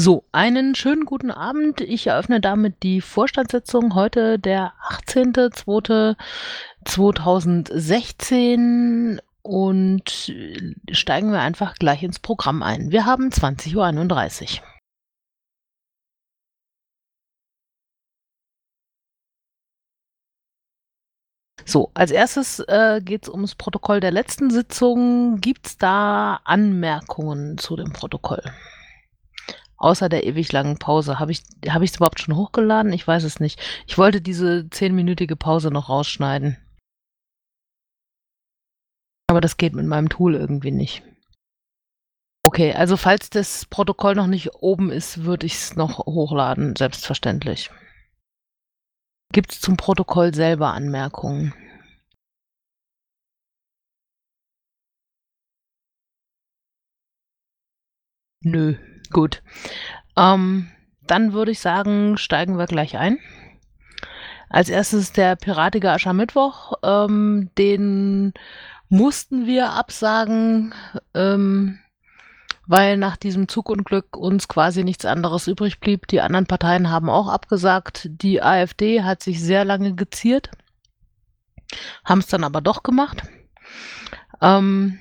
So, einen schönen guten Abend. Ich eröffne damit die Vorstandssitzung heute, der 18.02.2016 und steigen wir einfach gleich ins Programm ein. Wir haben 20.31 Uhr. So, als erstes äh, geht es ums Protokoll der letzten Sitzung. Gibt es da Anmerkungen zu dem Protokoll? Außer der ewig langen Pause. Habe ich es hab überhaupt schon hochgeladen? Ich weiß es nicht. Ich wollte diese zehnminütige Pause noch rausschneiden. Aber das geht mit meinem Tool irgendwie nicht. Okay, also falls das Protokoll noch nicht oben ist, würde ich es noch hochladen, selbstverständlich. Gibt es zum Protokoll selber Anmerkungen? Nö. Gut. Ähm, dann würde ich sagen, steigen wir gleich ein. Als erstes der piratige Aschermittwoch. Ähm, den mussten wir absagen, ähm, weil nach diesem Zugunglück uns quasi nichts anderes übrig blieb. Die anderen Parteien haben auch abgesagt. Die AfD hat sich sehr lange geziert, haben es dann aber doch gemacht. Ähm,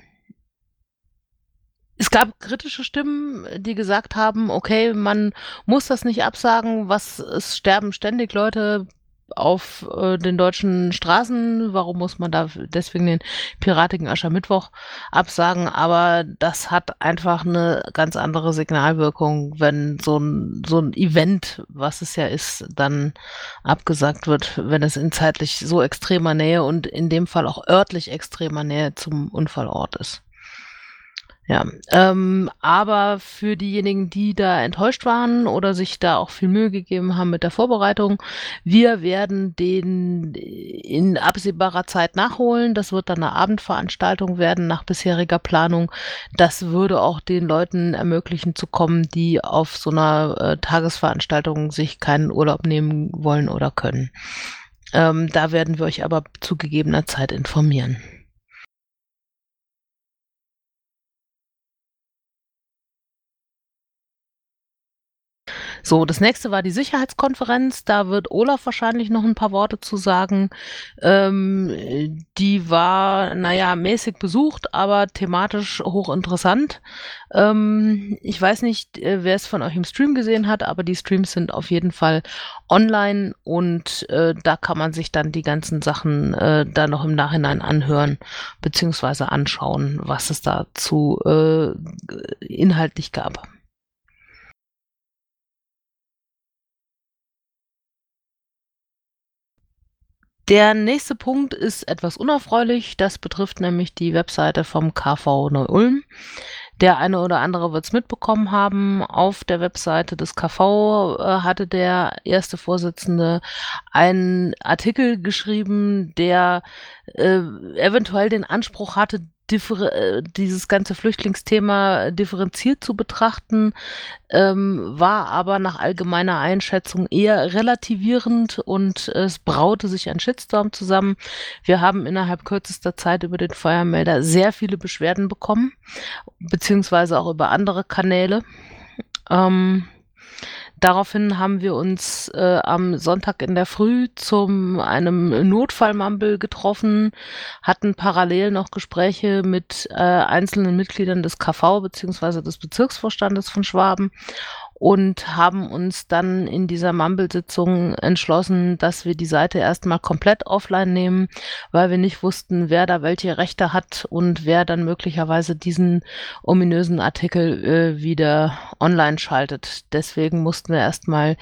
es gab kritische Stimmen, die gesagt haben, okay, man muss das nicht absagen, was es sterben ständig Leute auf äh, den deutschen Straßen, warum muss man da deswegen den piratigen Aschermittwoch absagen, aber das hat einfach eine ganz andere Signalwirkung, wenn so ein, so ein Event, was es ja ist, dann abgesagt wird, wenn es in zeitlich so extremer Nähe und in dem Fall auch örtlich extremer Nähe zum Unfallort ist. Ja, ähm, aber für diejenigen, die da enttäuscht waren oder sich da auch viel Mühe gegeben haben mit der Vorbereitung, wir werden den in absehbarer Zeit nachholen. Das wird dann eine Abendveranstaltung werden nach bisheriger Planung. Das würde auch den Leuten ermöglichen zu kommen, die auf so einer äh, Tagesveranstaltung sich keinen Urlaub nehmen wollen oder können. Ähm, da werden wir euch aber zu gegebener Zeit informieren. So, das nächste war die Sicherheitskonferenz. Da wird Olaf wahrscheinlich noch ein paar Worte zu sagen. Ähm, die war, naja, mäßig besucht, aber thematisch hochinteressant. Ähm, ich weiß nicht, äh, wer es von euch im Stream gesehen hat, aber die Streams sind auf jeden Fall online und äh, da kann man sich dann die ganzen Sachen äh, da noch im Nachhinein anhören beziehungsweise anschauen, was es dazu äh, inhaltlich gab. Der nächste Punkt ist etwas unerfreulich. Das betrifft nämlich die Webseite vom KV Neu-Ulm. Der eine oder andere wird es mitbekommen haben. Auf der Webseite des KV äh, hatte der erste Vorsitzende einen Artikel geschrieben, der äh, eventuell den Anspruch hatte, dieses ganze Flüchtlingsthema differenziert zu betrachten, ähm, war aber nach allgemeiner Einschätzung eher relativierend und es braute sich ein Shitstorm zusammen. Wir haben innerhalb kürzester Zeit über den Feuermelder sehr viele Beschwerden bekommen, beziehungsweise auch über andere Kanäle. Ähm, Daraufhin haben wir uns äh, am Sonntag in der Früh zum einem Notfallmumble getroffen, hatten parallel noch Gespräche mit äh, einzelnen Mitgliedern des KV beziehungsweise des Bezirksvorstandes von Schwaben und haben uns dann in dieser Mumble-Sitzung entschlossen, dass wir die Seite erstmal komplett offline nehmen, weil wir nicht wussten, wer da welche Rechte hat und wer dann möglicherweise diesen ominösen Artikel äh, wieder online schaltet. Deswegen mussten wir erstmal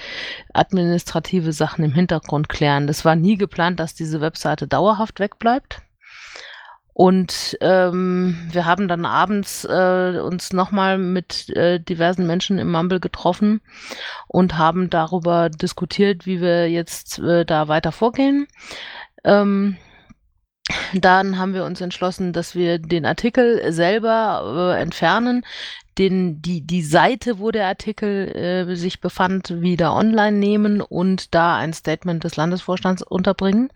administrative Sachen im Hintergrund klären. Das war nie geplant, dass diese Webseite dauerhaft wegbleibt. Und ähm, wir haben dann abends äh, uns nochmal mit äh, diversen Menschen im Mumble getroffen und haben darüber diskutiert, wie wir jetzt äh, da weiter vorgehen. Ähm, Dann haben wir uns entschlossen, dass wir den Artikel selber äh, entfernen, den, die, die Seite, wo der Artikel äh, sich befand, wieder online nehmen und da ein Statement des Landesvorstands unterbringen.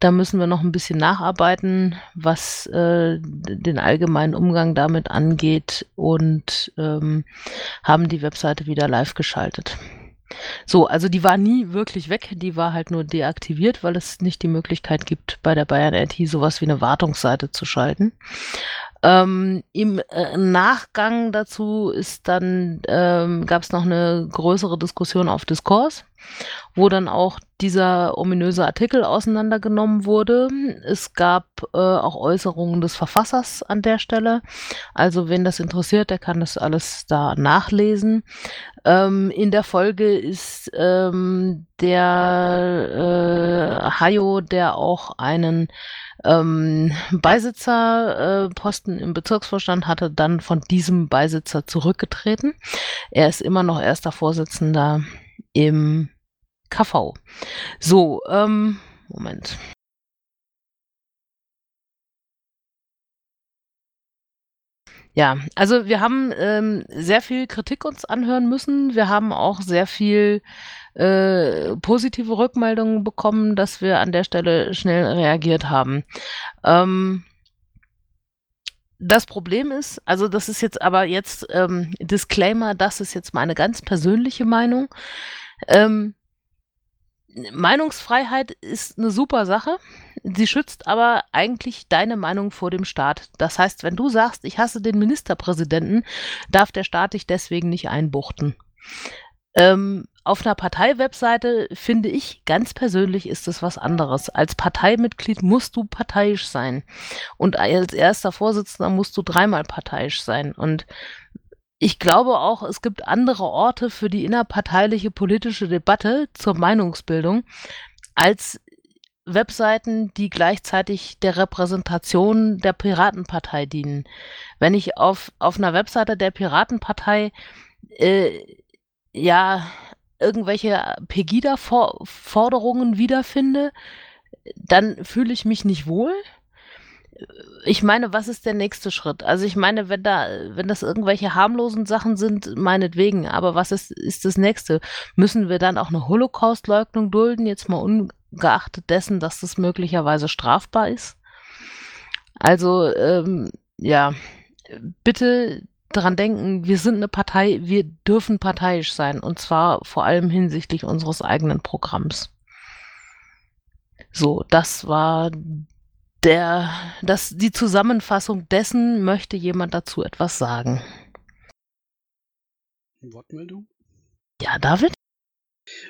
Da müssen wir noch ein bisschen nacharbeiten, was äh, den allgemeinen Umgang damit angeht und ähm, haben die Webseite wieder live geschaltet. So, also die war nie wirklich weg, die war halt nur deaktiviert, weil es nicht die Möglichkeit gibt, bei der Bayern IT sowas wie eine Wartungsseite zu schalten. Ähm, Im äh, Nachgang dazu ist dann, ähm, gab es noch eine größere Diskussion auf Diskurs, wo dann auch dieser ominöse Artikel auseinandergenommen wurde. Es gab äh, auch Äußerungen des Verfassers an der Stelle. Also wen das interessiert, der kann das alles da nachlesen. Ähm, in der Folge ist ähm, der äh, Hayo, der auch einen ähm, Beisitzerposten äh, im Bezirksvorstand hatte, dann von diesem Beisitzer zurückgetreten. Er ist immer noch erster Vorsitzender im KV. So, ähm, Moment. Ja, also wir haben ähm, sehr viel Kritik uns anhören müssen. Wir haben auch sehr viel äh, positive Rückmeldungen bekommen, dass wir an der Stelle schnell reagiert haben. Ähm, das Problem ist, also das ist jetzt aber jetzt ähm, Disclaimer, das ist jetzt meine ganz persönliche Meinung. Ähm, Meinungsfreiheit ist eine super Sache. Sie schützt aber eigentlich deine Meinung vor dem Staat. Das heißt, wenn du sagst, ich hasse den Ministerpräsidenten, darf der Staat dich deswegen nicht einbuchten. Ähm, auf einer Parteiwebseite finde ich ganz persönlich ist es was anderes. Als Parteimitglied musst du parteiisch sein. Und als erster Vorsitzender musst du dreimal parteiisch sein. Und ich glaube auch, es gibt andere Orte für die innerparteiliche politische Debatte zur Meinungsbildung als Webseiten, die gleichzeitig der Repräsentation der Piratenpartei dienen. Wenn ich auf, auf einer Webseite der Piratenpartei äh, ja irgendwelche Pegida-Forderungen wiederfinde, dann fühle ich mich nicht wohl ich meine, was ist der nächste Schritt? Also ich meine, wenn da, wenn das irgendwelche harmlosen Sachen sind, meinetwegen, aber was ist, ist das nächste? Müssen wir dann auch eine Holocaust-Leugnung dulden, jetzt mal ungeachtet dessen, dass das möglicherweise strafbar ist? Also, ähm, ja, bitte daran denken, wir sind eine Partei, wir dürfen parteiisch sein und zwar vor allem hinsichtlich unseres eigenen Programms. So, das war der, das, die Zusammenfassung dessen möchte jemand dazu etwas sagen. Wortmeldung? Ja, David?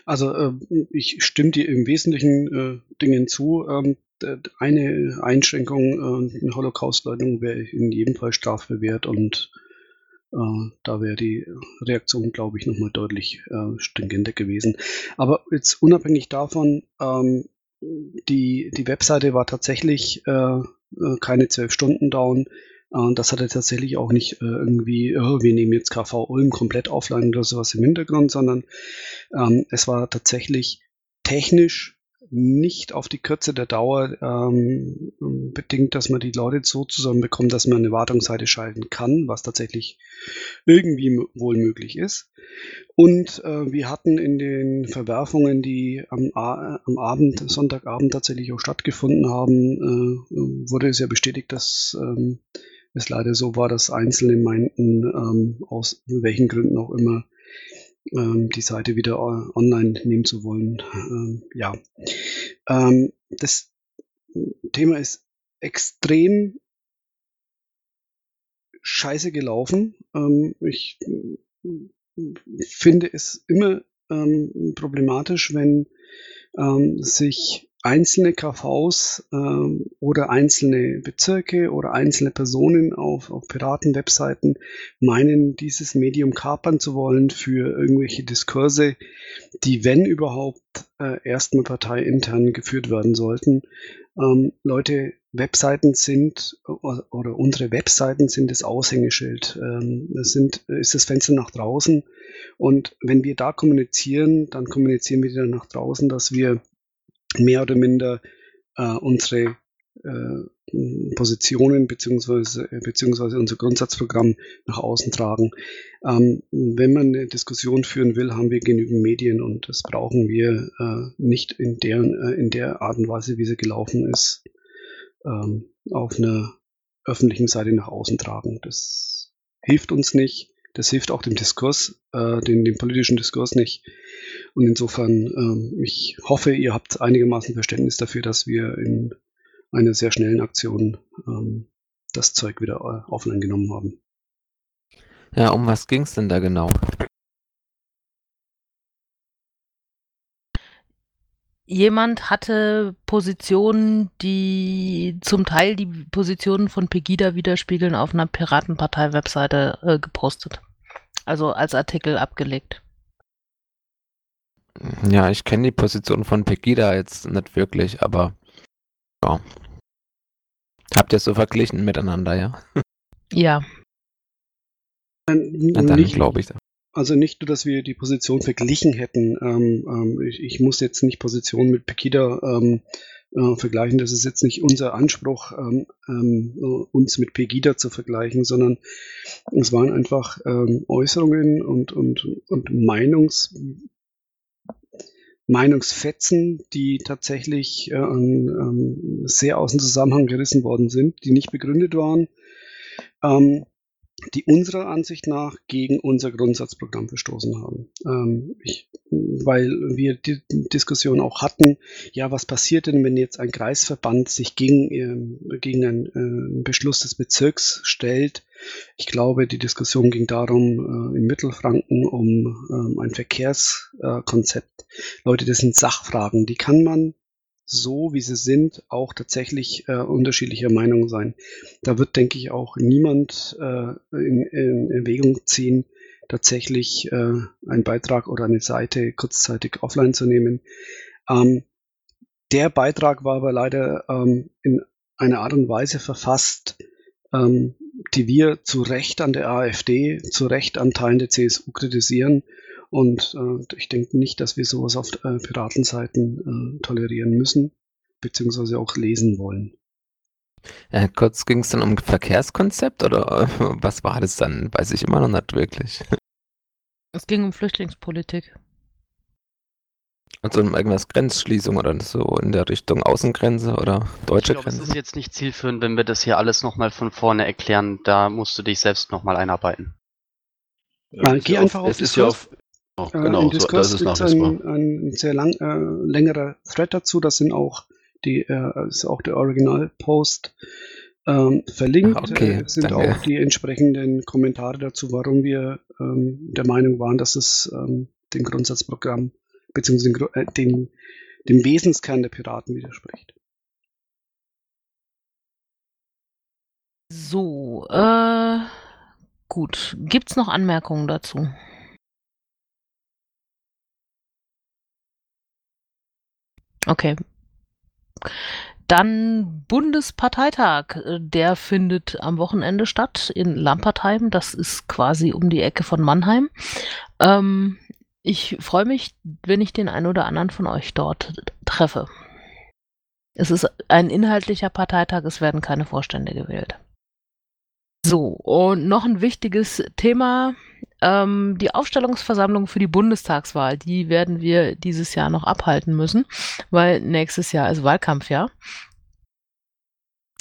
Also äh, ich stimme dir im Wesentlichen äh, Dingen zu. Ähm, eine Einschränkung, äh, eine Holocaustleugnung wäre in jedem Fall strafbewehrt und da wäre die Reaktion, glaube ich, nochmal deutlich äh, stringenter gewesen. Aber jetzt unabhängig davon, ähm, die, die Webseite war tatsächlich äh, äh, keine zwölf Stunden down. Äh, das hatte tatsächlich auch nicht äh, irgendwie, oh, wir nehmen jetzt KV Ulm komplett offline oder sowas im Hintergrund, sondern ähm, es war tatsächlich technisch nicht auf die Kürze der Dauer ähm, bedingt, dass man die Leute so zusammenbekommt, dass man eine Wartungsseite schalten kann, was tatsächlich irgendwie wohl möglich ist. Und äh, wir hatten in den Verwerfungen, die am, am Abend, Sonntagabend tatsächlich auch stattgefunden haben, äh, wurde es ja bestätigt, dass ähm, es leider so war, dass Einzelne meinten, ähm, aus welchen Gründen auch immer, die Seite wieder online nehmen zu wollen. Ähm, ja, ähm, das Thema ist extrem scheiße gelaufen. Ähm, ich finde es immer ähm, problematisch, wenn ähm, sich einzelne KVs ähm, oder einzelne Bezirke oder einzelne Personen auf, auf Piraten-Webseiten meinen, dieses Medium kapern zu wollen für irgendwelche Diskurse, die, wenn überhaupt, äh, erstmal parteiintern geführt werden sollten. Ähm, Leute, Webseiten sind oder, unsere Webseiten sind das Aushängeschild. Ähm, sind, ist das Fenster nach draußen. Und wenn wir da kommunizieren, dann kommunizieren wir dann nach draußen, dass wir mehr oder minder äh, unsere äh, Positionen beziehungsweise, beziehungsweise unser Grundsatzprogramm nach außen tragen. Ähm, wenn man eine Diskussion führen will, haben wir genügend Medien und das brauchen wir äh, nicht in der, äh, in der Art und Weise, wie sie gelaufen ist, ähm, auf einer öffentlichen Seite nach außen tragen. Das hilft uns nicht. Das hilft auch dem Diskurs, äh, dem, dem politischen Diskurs nicht. Und insofern, ähm, ich hoffe, ihr habt einigermaßen Verständnis dafür, dass wir in einer sehr schnellen Aktion ähm, das Zeug wieder äh, offline genommen haben. Ja, um was ging es denn da genau? Jemand hatte Positionen, die zum Teil die Positionen von Pegida widerspiegeln, auf einer Piratenpartei-Webseite äh, gepostet. Also als Artikel abgelegt. Ja, ich kenne die Position von Pegida jetzt nicht wirklich, aber ja. Habt ihr es so verglichen miteinander, ja? Ja. Na, dann glaube ich. Also nicht nur, dass wir die Position verglichen hätten. Ähm, ähm, ich, ich, muss jetzt nicht Position mit Pegida ähm, äh, vergleichen. Das ist jetzt nicht unser Anspruch, ähm, ähm, uns mit Pegida zu vergleichen, sondern es waren einfach ähm, Äußerungen und, und, und Meinungs, Meinungsfetzen, die tatsächlich äh, sehr aus dem Zusammenhang gerissen worden sind, die nicht begründet waren. Ähm, die unserer Ansicht nach gegen unser Grundsatzprogramm verstoßen haben. Ähm, ich, weil wir die Diskussion auch hatten, ja, was passiert denn, wenn jetzt ein Kreisverband sich gegen, äh, gegen einen äh, Beschluss des Bezirks stellt? Ich glaube, die Diskussion ging darum, äh, in Mittelfranken um ähm, ein Verkehrskonzept. Leute, das sind Sachfragen, die kann man so, wie sie sind, auch tatsächlich äh, unterschiedlicher Meinung sein. Da wird, denke ich, auch niemand äh, in, in Erwägung ziehen, tatsächlich äh, einen Beitrag oder eine Seite kurzzeitig offline zu nehmen. Ähm, der Beitrag war aber leider ähm, in einer Art und Weise verfasst, ähm, die wir zu Recht an der AfD, zu Recht an Teilen der CSU kritisieren und äh, ich denke nicht, dass wir sowas auf äh, Piratenseiten äh, tolerieren müssen, beziehungsweise auch lesen wollen. Ja, kurz ging es dann um Verkehrskonzept oder was war das dann? Weiß ich immer noch nicht wirklich. Es ging um Flüchtlingspolitik. Also um irgendwas Grenzschließung oder so in der Richtung Außengrenze oder deutsche ich glaub, Grenze? Es ist jetzt nicht zielführend, wenn wir das hier alles nochmal von vorne erklären. Da musst du dich selbst nochmal einarbeiten. Ja, geh einfach auf, es ist ja auf, Oh, genau, äh, so, das ist nachweisbar. Ein, ein sehr lang, äh, längerer Thread dazu. Das sind auch die, äh, ist auch der Original-Post ähm, verlinkt. Okay, äh, sind danke. auch die entsprechenden Kommentare dazu, warum wir ähm, der Meinung waren, dass es ähm, dem Grundsatzprogramm beziehungsweise den, äh, den, dem Wesenskern der Piraten widerspricht. So, äh, gut. Gibt's noch Anmerkungen dazu? Okay. Dann Bundesparteitag. Der findet am Wochenende statt in Lampertheim. Das ist quasi um die Ecke von Mannheim. Ähm, ich freue mich, wenn ich den einen oder anderen von euch dort treffe. Es ist ein inhaltlicher Parteitag, es werden keine Vorstände gewählt. So, und noch ein wichtiges Thema ähm, die Aufstellungsversammlung für die Bundestagswahl, die werden wir dieses Jahr noch abhalten müssen, weil nächstes Jahr ist Wahlkampfjahr.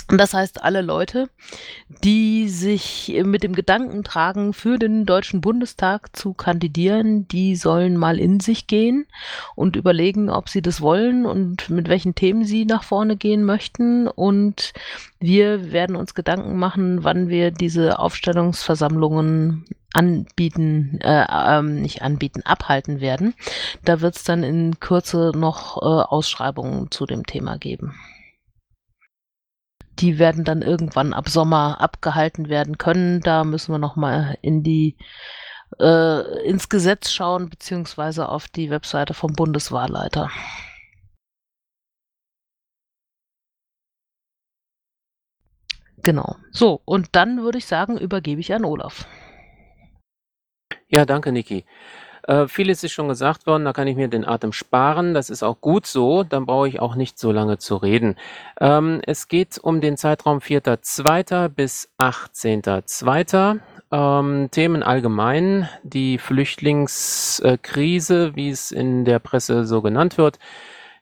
Das heißt, alle Leute, die sich mit dem Gedanken tragen, für den Deutschen Bundestag zu kandidieren, die sollen mal in sich gehen und überlegen, ob sie das wollen und mit welchen Themen sie nach vorne gehen möchten. Und wir werden uns Gedanken machen, wann wir diese Aufstellungsversammlungen anbieten, äh, ähm, nicht anbieten, abhalten werden. Da wird es dann in Kürze noch äh, Ausschreibungen zu dem Thema geben. Die werden dann irgendwann ab Sommer abgehalten werden können. Da müssen wir noch mal in die äh, ins Gesetz schauen beziehungsweise auf die Webseite vom Bundeswahlleiter. Genau. So, und dann würde ich sagen, übergebe ich an Olaf. Ja, danke, Niki. Äh, vieles ist schon gesagt worden, da kann ich mir den Atem sparen. Das ist auch gut so, dann brauche ich auch nicht so lange zu reden. Ähm, es geht um den Zeitraum 4.2. bis 18.2. Ähm, Themen allgemein, die Flüchtlingskrise, wie es in der Presse so genannt wird,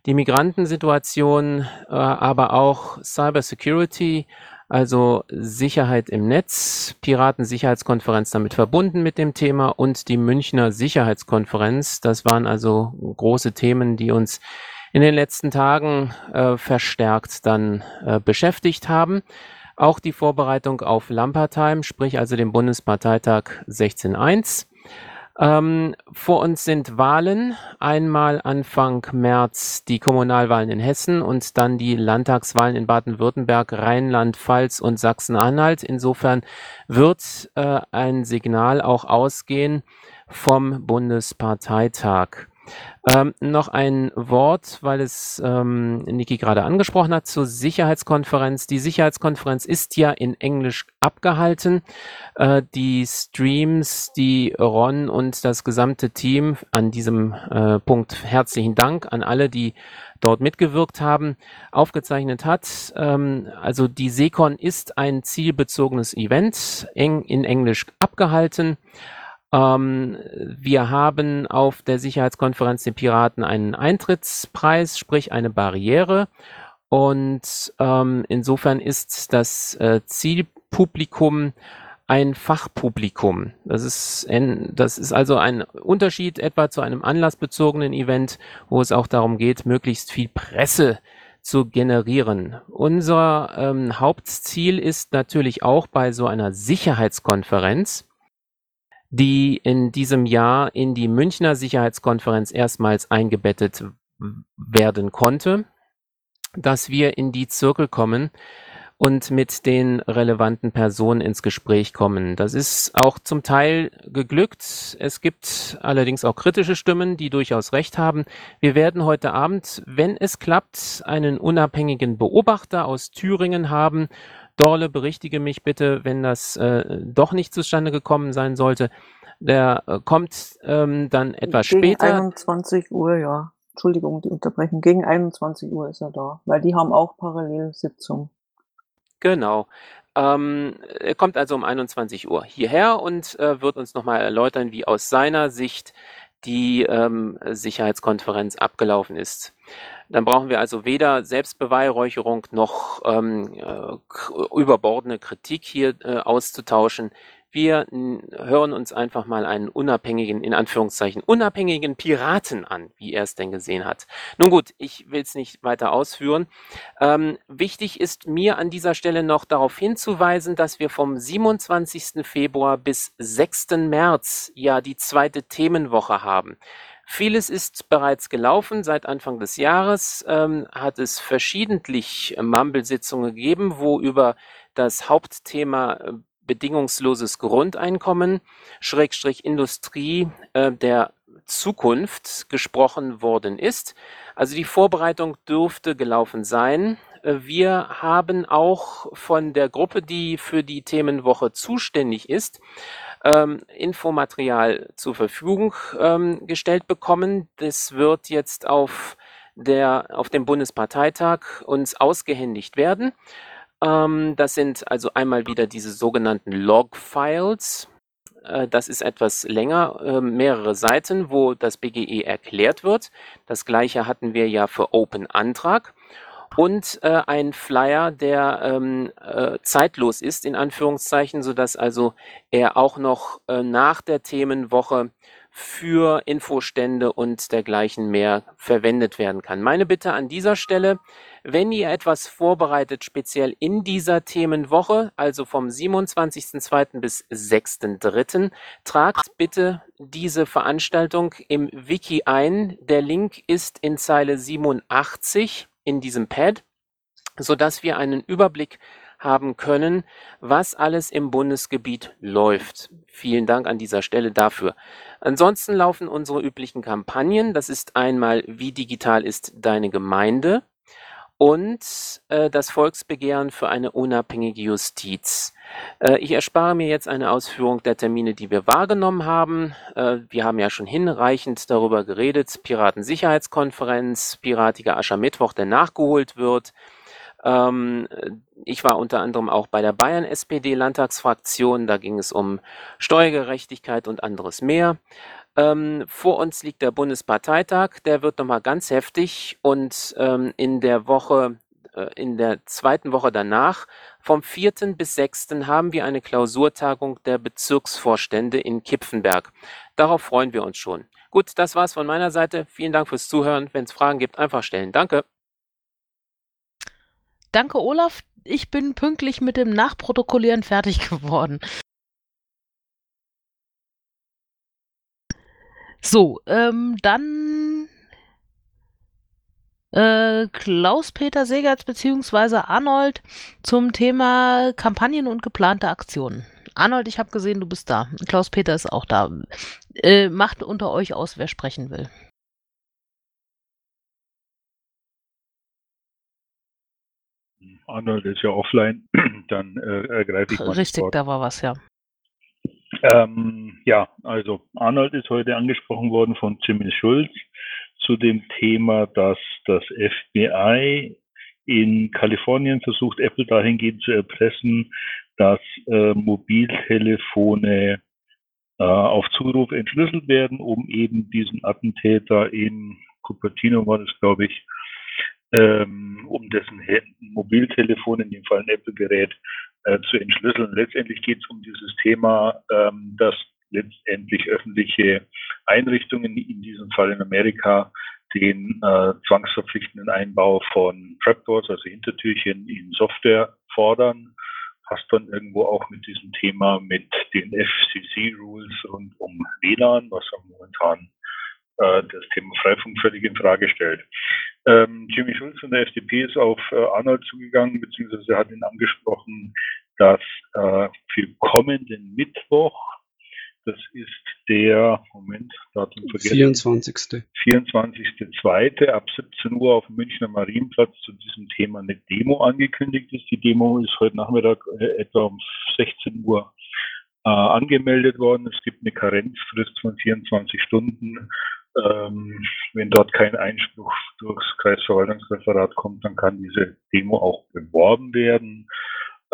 die Migrantensituation, äh, aber auch Cybersecurity, also Sicherheit im Netz, Piratensicherheitskonferenz damit verbunden mit dem Thema und die Münchner Sicherheitskonferenz. Das waren also große Themen, die uns in den letzten Tagen äh, verstärkt dann äh, beschäftigt haben. Auch die Vorbereitung auf Lampertheim, sprich also den Bundesparteitag 16.1. Ähm, vor uns sind Wahlen. Einmal Anfang März die Kommunalwahlen in Hessen und dann die Landtagswahlen in Baden-Württemberg, Rheinland-Pfalz und Sachsen-Anhalt. Insofern wird äh, ein Signal auch ausgehen vom Bundesparteitag. Ähm, noch ein Wort, weil es ähm, Niki gerade angesprochen hat, zur Sicherheitskonferenz. Die Sicherheitskonferenz ist ja in Englisch abgehalten. Äh, die Streams, die Ron und das gesamte Team an diesem äh, Punkt herzlichen Dank an alle, die dort mitgewirkt haben, aufgezeichnet hat. Ähm, also die Secon ist ein zielbezogenes Event, eng in Englisch abgehalten. Ähm, wir haben auf der Sicherheitskonferenz den Piraten einen Eintrittspreis, sprich eine Barriere. Und ähm, insofern ist das äh, Zielpublikum ein Fachpublikum. Das ist, ein, das ist also ein Unterschied etwa zu einem anlassbezogenen Event, wo es auch darum geht, möglichst viel Presse zu generieren. Unser ähm, Hauptziel ist natürlich auch bei so einer Sicherheitskonferenz, die in diesem Jahr in die Münchner Sicherheitskonferenz erstmals eingebettet werden konnte, dass wir in die Zirkel kommen und mit den relevanten Personen ins Gespräch kommen. Das ist auch zum Teil geglückt. Es gibt allerdings auch kritische Stimmen, die durchaus recht haben. Wir werden heute Abend, wenn es klappt, einen unabhängigen Beobachter aus Thüringen haben Dorle, berichtige mich bitte, wenn das äh, doch nicht zustande gekommen sein sollte. Der äh, kommt ähm, dann etwas Gegen später. 21 Uhr, ja. Entschuldigung, die Unterbrechung. Gegen 21 Uhr ist er da, weil die haben auch Parallelsitzung. Genau. Ähm, er kommt also um 21 Uhr hierher und äh, wird uns nochmal erläutern, wie aus seiner Sicht die ähm, Sicherheitskonferenz abgelaufen ist. Dann brauchen wir also weder Selbstbeweihräucherung noch ähm, äh, überbordene Kritik hier äh, auszutauschen. Wir hören uns einfach mal einen unabhängigen, in Anführungszeichen, unabhängigen Piraten an, wie er es denn gesehen hat. Nun gut, ich will es nicht weiter ausführen. Ähm, wichtig ist mir an dieser Stelle noch darauf hinzuweisen, dass wir vom 27. Februar bis 6. März ja die zweite Themenwoche haben. Vieles ist bereits gelaufen. Seit Anfang des Jahres ähm, hat es verschiedentlich Mumble-Sitzungen gegeben, wo über das Hauptthema äh, bedingungsloses Grundeinkommen, Schrägstrich Industrie äh, der Zukunft gesprochen worden ist. Also die Vorbereitung dürfte gelaufen sein. Äh, wir haben auch von der Gruppe, die für die Themenwoche zuständig ist, ähm, Infomaterial zur Verfügung ähm, gestellt bekommen. Das wird jetzt auf, der, auf dem Bundesparteitag uns ausgehändigt werden. Ähm, das sind also einmal wieder diese sogenannten Log-Files. Äh, das ist etwas länger, äh, mehrere Seiten, wo das BGE erklärt wird. Das gleiche hatten wir ja für Open Antrag und äh, ein Flyer, der ähm, äh, zeitlos ist, in Anführungszeichen, sodass also er auch noch nach der Themenwoche für Infostände und dergleichen mehr verwendet werden kann. Meine Bitte an dieser Stelle, wenn ihr etwas vorbereitet, speziell in dieser Themenwoche, also vom 27.02. bis 6.03., tragt bitte diese Veranstaltung im Wiki ein. Der Link ist in Zeile 87 in diesem Pad, sodass wir einen Überblick haben können, was alles im Bundesgebiet läuft. Vielen Dank an dieser Stelle dafür. Ansonsten laufen unsere üblichen Kampagnen. Das ist einmal, wie digital ist deine Gemeinde? und äh, das Volksbegehren für eine unabhängige Justiz. Äh, ich erspare mir jetzt eine Ausführung der Termine, die wir wahrgenommen haben. Äh, wir haben ja schon hinreichend darüber geredet. Piratensicherheitskonferenz, Piratiger Aschermittwoch, der nachgeholt wird. Ähm, ich war unter anderem auch bei der Bayern-SPD-Landtagsfraktion. Da ging es um Steuergerechtigkeit und anderes mehr. Ähm, vor uns liegt der Bundesparteitag, der wird nochmal ganz heftig und ähm, in der Woche, äh, in der zweiten Woche danach, vom 4. bis 6. haben wir eine Klausurtagung der Bezirksvorstände in Kipfenberg. Darauf freuen wir uns schon. Gut, das war's von meiner Seite. Vielen Dank fürs Zuhören. Wenn es Fragen gibt, einfach stellen. Danke. Danke, Olaf. Ich bin pünktlich mit dem Nachprotokollieren fertig geworden. So, ähm, dann äh, Klaus-Peter Segertz beziehungsweise Arnold zum Thema Kampagnen und geplante Aktionen. Arnold, ich habe gesehen, du bist da. Klaus-Peter ist auch da. Äh, macht unter euch aus, wer sprechen will. Arnold ist ja offline, dann äh, ergreife ich mal Richtig, da war was, ja. Ähm, ja, also Arnold ist heute angesprochen worden von Jimmy Schulz zu dem Thema, dass das FBI in Kalifornien versucht, Apple dahingehend zu erpressen, dass äh, Mobiltelefone äh, auf Zuruf entschlüsselt werden, um eben diesen Attentäter in Cupertino war das, glaube ich, ähm, um dessen Mobiltelefon, in dem Fall ein Apple-Gerät, äh, zu entschlüsseln. Letztendlich geht es um dieses Thema, ähm, dass letztendlich öffentliche Einrichtungen, in diesem Fall in Amerika, den äh, zwangsverpflichtenden Einbau von Trapdoors, also Hintertürchen in Software fordern. Passt dann irgendwo auch mit diesem Thema mit den FCC-Rules rund um WLAN, was ja momentan äh, das Thema Freifunk völlig in Frage stellt. Ähm, Jimmy Schulz von der FDP ist auf äh, Arnold zugegangen, beziehungsweise hat ihn angesprochen, dass äh, für kommenden Mittwoch, das ist der, Moment, Datum vergessen. 24. 24.2. ab 17 Uhr auf dem Münchner Marienplatz zu diesem Thema eine Demo angekündigt ist. Die Demo ist heute Nachmittag äh, etwa um 16 Uhr äh, angemeldet worden. Es gibt eine Karenzfrist von 24 Stunden ähm, wenn dort kein Einspruch durchs Kreisverwaltungsreferat kommt, dann kann diese Demo auch beworben werden.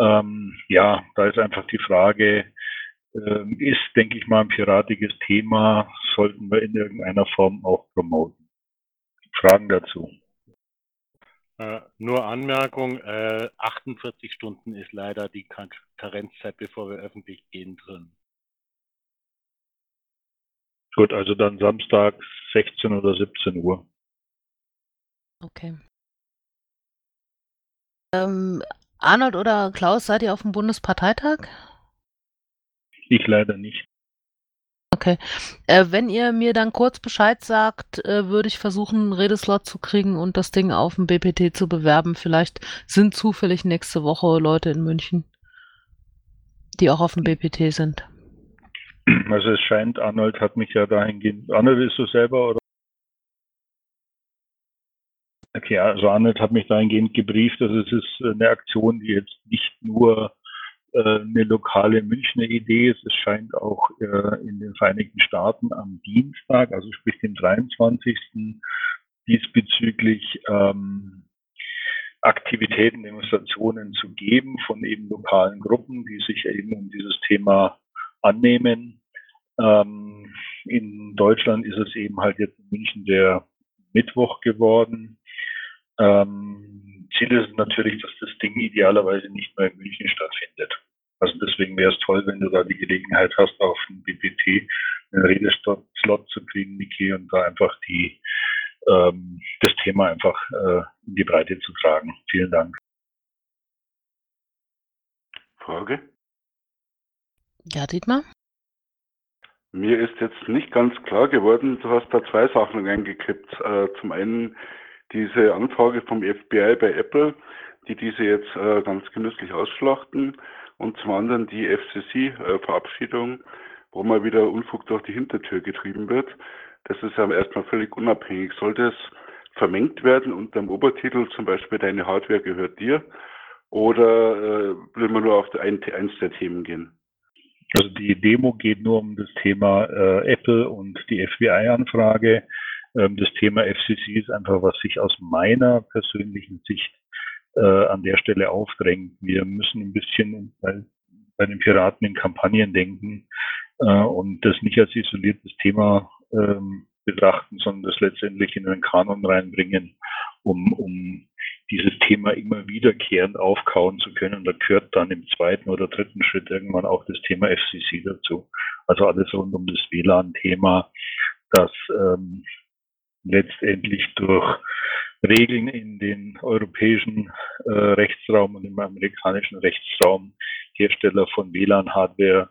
Ähm, ja, da ist einfach die Frage, ähm, ist, denke ich mal, ein piratiges Thema, sollten wir in irgendeiner Form auch promoten. Fragen dazu? Äh, nur Anmerkung, äh, 48 Stunden ist leider die Karenzzeit, bevor wir öffentlich gehen drin. Gut, also dann Samstag 16 oder 17 Uhr. Okay. Ähm, Arnold oder Klaus, seid ihr auf dem Bundesparteitag? Ich leider nicht. Okay. Äh, wenn ihr mir dann kurz Bescheid sagt, äh, würde ich versuchen, einen Redeslot zu kriegen und das Ding auf dem BPT zu bewerben. Vielleicht sind zufällig nächste Woche Leute in München, die auch auf dem BPT sind. Also es scheint, Arnold hat mich ja dahingehend, Arnold ist du selber oder? Okay, also Arnold hat mich dahingehend gebrieft, dass es ist eine Aktion, die jetzt nicht nur äh, eine lokale Münchner Idee ist, es scheint auch äh, in den Vereinigten Staaten am Dienstag, also sprich den 23. diesbezüglich ähm, Aktivitäten, Demonstrationen zu geben von eben lokalen Gruppen, die sich eben um dieses Thema annehmen. Ähm, in Deutschland ist es eben halt jetzt in München der Mittwoch geworden. Ähm, Ziel ist natürlich, dass das Ding idealerweise nicht mehr in München stattfindet. Also deswegen wäre es toll, wenn du da die Gelegenheit hast, auf dem BPT einen Redeslot zu kriegen, Niki, und da einfach die, ähm, das Thema einfach äh, in die Breite zu tragen. Vielen Dank. Frage? Ja, Dietmar? Mir ist jetzt nicht ganz klar geworden, du hast da zwei Sachen reingekippt. Äh, zum einen diese Anfrage vom FBI bei Apple, die diese jetzt äh, ganz genüsslich ausschlachten und zum anderen die FCC-Verabschiedung, wo mal wieder Unfug durch die Hintertür getrieben wird. Das ist ja erstmal völlig unabhängig. Sollte es vermengt werden unter dem Obertitel, zum Beispiel deine Hardware gehört dir? Oder äh, will man nur auf ein, eins der Themen gehen? Also die Demo geht nur um das Thema äh, Apple und die FBI-Anfrage. Ähm, das Thema FCC ist einfach, was sich aus meiner persönlichen Sicht äh, an der Stelle aufdrängt. Wir müssen ein bisschen bei, bei den Piraten in Kampagnen denken äh, und das nicht als isoliertes Thema ähm, betrachten, sondern das letztendlich in einen Kanon reinbringen, um, um dieses Thema immer wiederkehrend aufkauen zu können. Da gehört dann im zweiten oder dritten Schritt irgendwann auch das Thema FCC dazu. Also alles rund um das WLAN-Thema, das ähm, letztendlich durch Regeln in den europäischen äh, Rechtsraum und im amerikanischen Rechtsraum Hersteller von WLAN-Hardware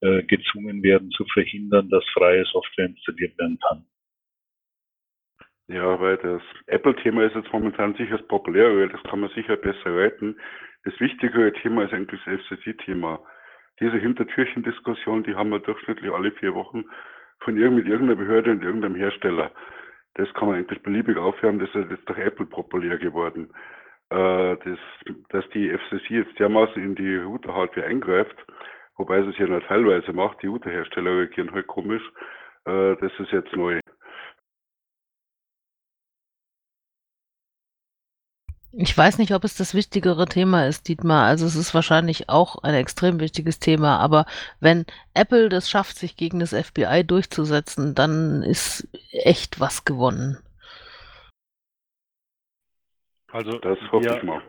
äh, gezwungen werden zu verhindern, dass freie Software installiert werden kann. Ja, weil das Apple-Thema ist jetzt momentan sicher das populärere, das kann man sicher besser reiten. Das wichtigere Thema ist eigentlich das FCC-Thema. Diese Hintertürchen-Diskussion, die haben wir durchschnittlich alle vier Wochen von irgendeiner Behörde und irgendeinem Hersteller. Das kann man eigentlich beliebig aufhören, das ist jetzt durch Apple populär geworden. Äh, das, dass die FCC jetzt dermaßen in die Router-Hardware eingreift, wobei sie es ja nur teilweise macht, die Router-Hersteller reagieren halt komisch, äh, das ist jetzt neu. Ich weiß nicht, ob es das wichtigere Thema ist, Dietmar. Also es ist wahrscheinlich auch ein extrem wichtiges Thema, aber wenn Apple das schafft, sich gegen das FBI durchzusetzen, dann ist echt was gewonnen. Also Das hoffe wir, ich mal.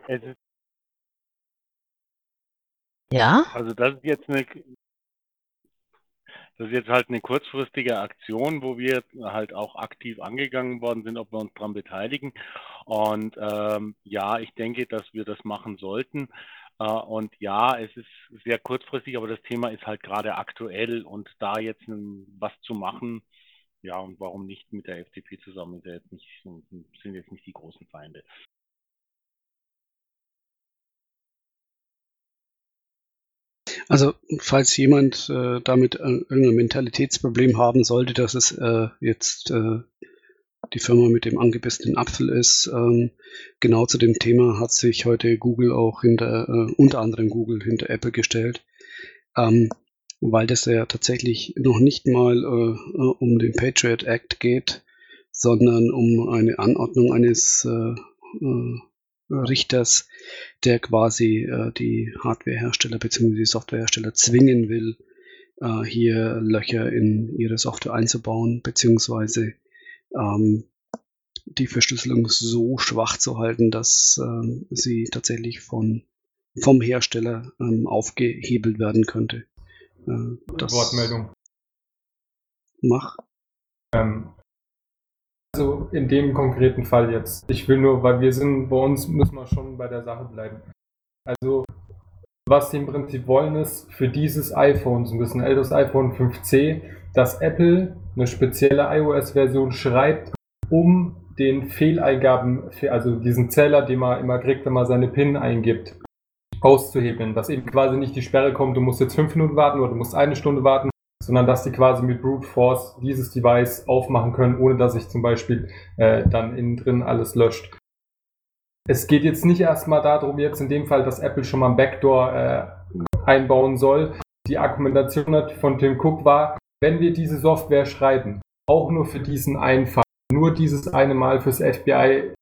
Ja? also das ist jetzt eine das ist jetzt halt eine kurzfristige Aktion, wo wir halt auch aktiv angegangen worden sind, ob wir uns daran beteiligen. Und ähm, ja, ich denke, dass wir das machen sollten. Äh, und ja, es ist sehr kurzfristig, aber das Thema ist halt gerade aktuell und da jetzt was zu machen, ja, und warum nicht mit der FDP zusammen, ja jetzt nicht, sind jetzt nicht die großen Feinde. Also, falls jemand äh, damit äh, irgendein Mentalitätsproblem haben sollte, dass es äh, jetzt äh, die Firma mit dem angebissenen Apfel ist, ähm, genau zu dem Thema hat sich heute Google auch hinter, äh, unter anderem Google hinter Apple gestellt, ähm, weil das ja tatsächlich noch nicht mal äh, äh um den Patriot Act geht, sondern um eine Anordnung eines äh, äh, Richters, der quasi äh, die Hardwarehersteller bzw. die Softwarehersteller zwingen will, äh, hier Löcher in ihre Software einzubauen, beziehungsweise ähm, die Verschlüsselung so schwach zu halten, dass ähm, sie tatsächlich von, vom Hersteller ähm, aufgehebelt werden könnte. Äh, das Wortmeldung. Mach. Ähm, also in dem konkreten Fall jetzt. Ich will nur, weil wir sind, bei uns müssen wir schon bei der Sache bleiben. Also was sie im Prinzip wollen ist, für dieses iPhone, so ein bisschen älteres iPhone 5C, dass Apple eine spezielle iOS-Version schreibt, um den Fehleingaben, also diesen Zähler, den man immer kriegt, wenn man seine PIN eingibt, auszuhebeln. Dass eben quasi nicht die Sperre kommt, du musst jetzt fünf Minuten warten oder du musst eine Stunde warten, sondern dass die quasi mit Brute Force dieses Device aufmachen können, ohne dass sich zum Beispiel äh, dann innen drin alles löscht. Es geht jetzt nicht erstmal darum, jetzt in dem Fall, dass Apple schon mal ein Backdoor äh, einbauen soll. Die Argumentation von Tim Cook war, wenn wir diese Software schreiben, auch nur für diesen einen Fall, nur dieses eine Mal fürs FBI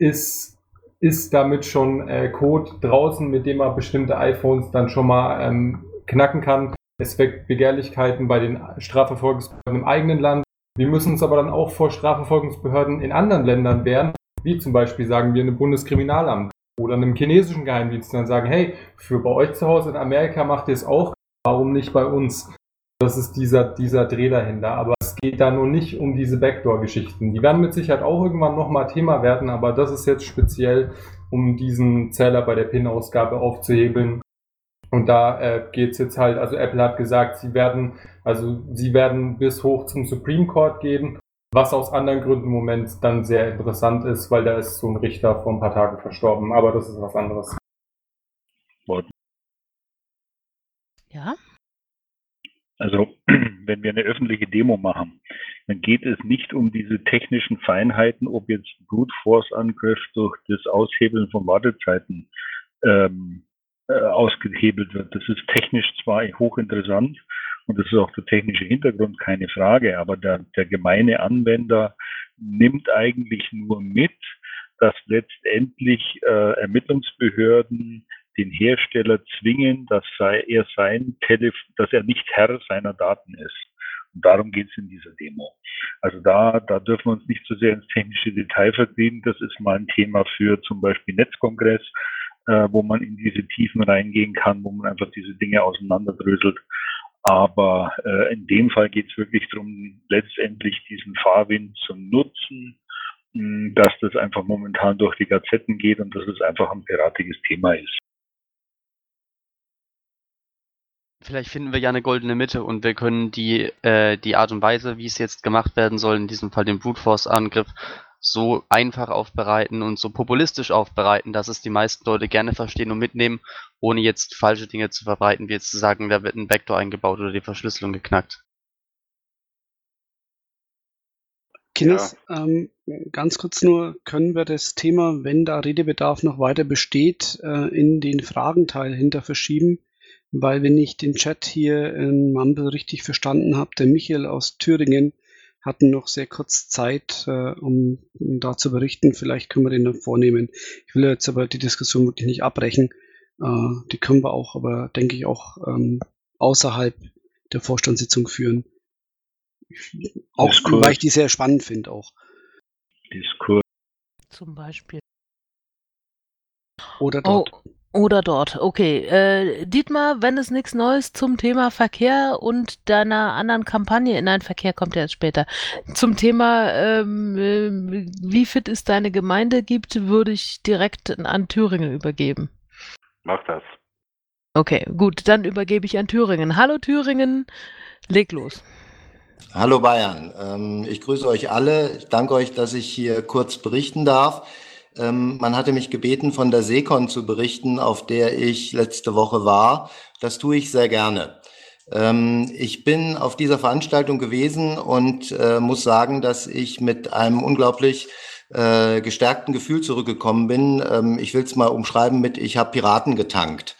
ist, ist damit schon äh, Code draußen, mit dem man bestimmte iPhones dann schon mal ähm, knacken kann. Es weckt Begehrlichkeiten bei den Strafverfolgungsbehörden im eigenen Land. Wir müssen uns aber dann auch vor Strafverfolgungsbehörden in anderen Ländern wehren, wie zum Beispiel sagen wir einem Bundeskriminalamt oder einem chinesischen Geheimdienst und dann sagen, hey, für bei euch zu Hause in Amerika macht ihr es auch, warum nicht bei uns? Das ist dieser, dieser Dreh dahinter. Aber es geht da nur nicht um diese Backdoor-Geschichten. Die werden mit Sicherheit auch irgendwann nochmal Thema werden, aber das ist jetzt speziell, um diesen Zähler bei der PIN-Ausgabe aufzuhebeln und da äh, geht jetzt halt, also Apple hat gesagt, sie werden, also sie werden bis hoch zum Supreme Court gehen, was aus anderen Gründen im Moment dann sehr interessant ist, weil da ist so ein Richter vor ein paar Tagen verstorben, aber das ist was anderes. Ja? Also, wenn wir eine öffentliche Demo machen dann geht es nicht um diese technischen Feinheiten, ob jetzt Brute Force Angriff durch das Aushebeln von Wartezeiten ähm, äh, ausgehebelt wird. Das ist technisch zwar hochinteressant und das ist auch der technische Hintergrund, keine Frage, aber der, der gemeine Anwender nimmt eigentlich nur mit, dass letztendlich äh, Ermittlungsbehörden den Hersteller zwingen, dass er sein Telef dass er nicht Herr seiner Daten ist. Und darum geht es in dieser Demo. Also da, da dürfen wir uns nicht so sehr ins technische Detail verdienen. Das ist mal ein Thema für zum Beispiel Netzkongress, äh, wo man in diese Tiefen reingehen kann, wo man einfach diese Dinge auseinanderdröselt. Aber äh, in dem Fall geht es wirklich darum, letztendlich diesen Fahrwind zu nutzen, mh, dass das einfach momentan durch die Gazetten geht und dass es einfach ein piratiges Thema ist. Vielleicht finden wir ja eine goldene Mitte und wir können die, äh, die Art und Weise, wie es jetzt gemacht werden soll, in diesem Fall den Brute Force Angriff, so einfach aufbereiten und so populistisch aufbereiten, dass es die meisten Leute gerne verstehen und mitnehmen, ohne jetzt falsche Dinge zu verbreiten, wie jetzt zu sagen, da wird ein Vektor eingebaut oder die Verschlüsselung geknackt. Kines, ja. ähm, ganz kurz nur, können wir das Thema, wenn da Redebedarf noch weiter besteht, äh, in den Fragenteil hinter verschieben? weil wenn ich den Chat hier in Mumble richtig verstanden habe, der Michael aus Thüringen hatten noch sehr kurz Zeit, äh, um, um, da zu berichten. Vielleicht können wir den noch vornehmen. Ich will jetzt aber die Diskussion wirklich nicht abbrechen. Äh, die können wir auch, aber denke ich auch ähm, außerhalb der Vorstandssitzung führen. Auch Diskurs. weil ich die sehr spannend finde auch. Diskurs. Zum Beispiel. Oder dort. Oh. Oder dort, okay. Äh, Dietmar, wenn es nichts Neues zum Thema Verkehr und deiner anderen Kampagne, in ein Verkehr kommt ja jetzt später, zum Thema, ähm, äh, wie fit ist deine Gemeinde gibt, würde ich direkt an Thüringen übergeben. Mach das. Okay, gut, dann übergebe ich an Thüringen. Hallo Thüringen, leg los. Hallo Bayern, ähm, ich grüße euch alle. Ich danke euch, dass ich hier kurz berichten darf. Ähm, man hatte mich gebeten, von der Seekon zu berichten, auf der ich letzte Woche war. Das tue ich sehr gerne. Ähm, ich bin auf dieser Veranstaltung gewesen und äh, muss sagen, dass ich mit einem unglaublich äh, gestärkten Gefühl zurückgekommen bin. Ähm, ich will es mal umschreiben mit, ich habe Piraten getankt.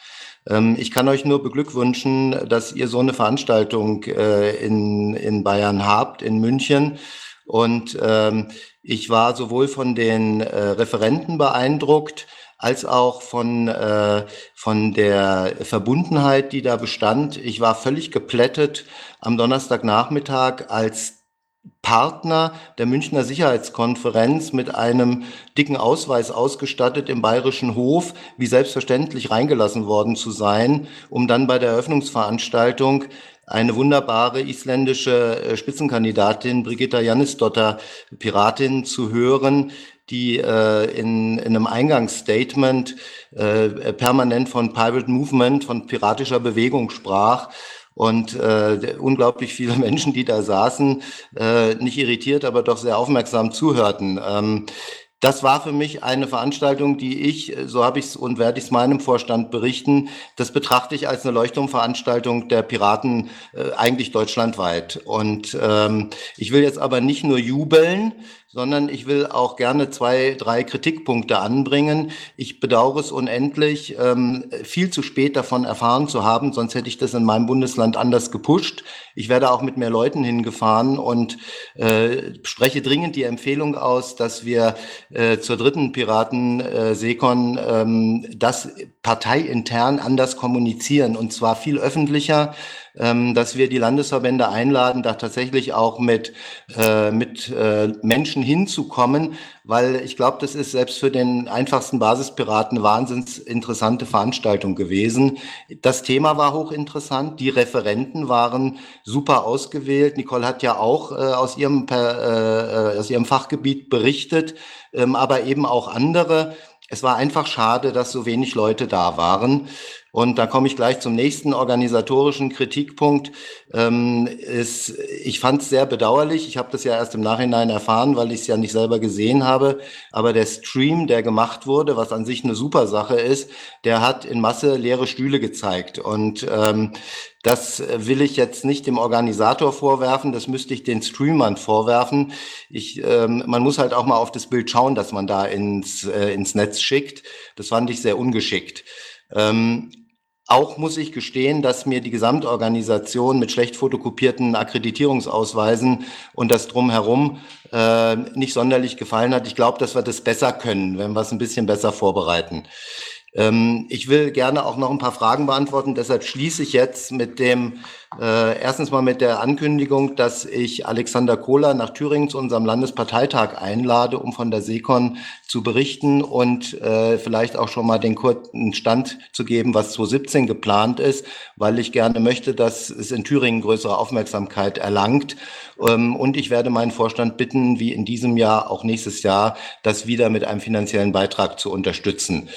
Ich kann euch nur beglückwünschen, dass ihr so eine Veranstaltung äh, in, in Bayern habt, in München. Und ähm, ich war sowohl von den äh, Referenten beeindruckt, als auch von, äh, von der Verbundenheit, die da bestand. Ich war völlig geplättet am Donnerstagnachmittag als Partner der Münchner Sicherheitskonferenz mit einem dicken Ausweis ausgestattet im Bayerischen Hof, wie selbstverständlich reingelassen worden zu sein, um dann bei der Eröffnungsveranstaltung eine wunderbare isländische äh, Spitzenkandidatin, Brigitta Jannisdotter, Piratin, zu hören, die äh, in, in einem Eingangsstatement äh, permanent von Pirate Movement, von piratischer Bewegung sprach und äh, unglaublich viele Menschen, die da saßen, äh, nicht irritiert, aber doch sehr aufmerksam zuhörten. Ähm, das war für mich eine Veranstaltung, die ich, so habe ich es und werde ich es meinem Vorstand berichten, das betrachte ich als eine Leuchtturmveranstaltung der Piraten äh, eigentlich deutschlandweit. Und ähm, ich will jetzt aber nicht nur jubeln, sondern ich will auch gerne zwei, drei Kritikpunkte anbringen. Ich bedauere es unendlich, ähm, viel zu spät davon erfahren zu haben, sonst hätte ich das in meinem Bundesland anders gepusht. Ich werde auch mit mehr Leuten hingefahren und äh, spreche dringend die Empfehlung aus, dass wir äh, zur dritten Piraten äh, Sekon ähm, das parteiintern anders kommunizieren und zwar viel öffentlicher ähm, dass wir die Landesverbände einladen, da tatsächlich auch mit, äh, mit äh, Menschen hinzukommen, weil ich glaube, das ist selbst für den einfachsten Basispiraten wahnsinns interessante Veranstaltung gewesen. Das Thema war hochinteressant, die Referenten waren super ausgewählt. Nicole hat ja auch äh, aus, ihrem, äh, aus ihrem Fachgebiet berichtet, ähm, aber eben auch andere. Es war einfach schade, dass so wenig Leute da waren. Und da komme ich gleich zum nächsten organisatorischen Kritikpunkt. Ähm, ist, ich fand es sehr bedauerlich. Ich habe das ja erst im Nachhinein erfahren, weil ich es ja nicht selber gesehen habe. Aber der Stream, der gemacht wurde, was an sich eine super Sache ist, der hat in Masse leere Stühle gezeigt. Und ähm, das will ich jetzt nicht dem Organisator vorwerfen, das müsste ich den Streamern vorwerfen. Ich, ähm, man muss halt auch mal auf das Bild schauen, das man da ins, äh, ins Netz schickt. Das fand ich sehr ungeschickt. Ähm, auch muss ich gestehen, dass mir die Gesamtorganisation mit schlecht fotokopierten Akkreditierungsausweisen und das drumherum äh, nicht sonderlich gefallen hat. Ich glaube, dass wir das besser können, wenn wir es ein bisschen besser vorbereiten. Ähm, ich will gerne auch noch ein paar Fragen beantworten. Deshalb schließe ich jetzt mit dem, äh, erstens mal mit der Ankündigung, dass ich Alexander Kohler nach Thüringen zu unserem Landesparteitag einlade, um von der Seekon zu berichten und äh, vielleicht auch schon mal den kurzen Stand zu geben, was 2017 geplant ist, weil ich gerne möchte, dass es in Thüringen größere Aufmerksamkeit erlangt. Ähm, und ich werde meinen Vorstand bitten, wie in diesem Jahr, auch nächstes Jahr, das wieder mit einem finanziellen Beitrag zu unterstützen.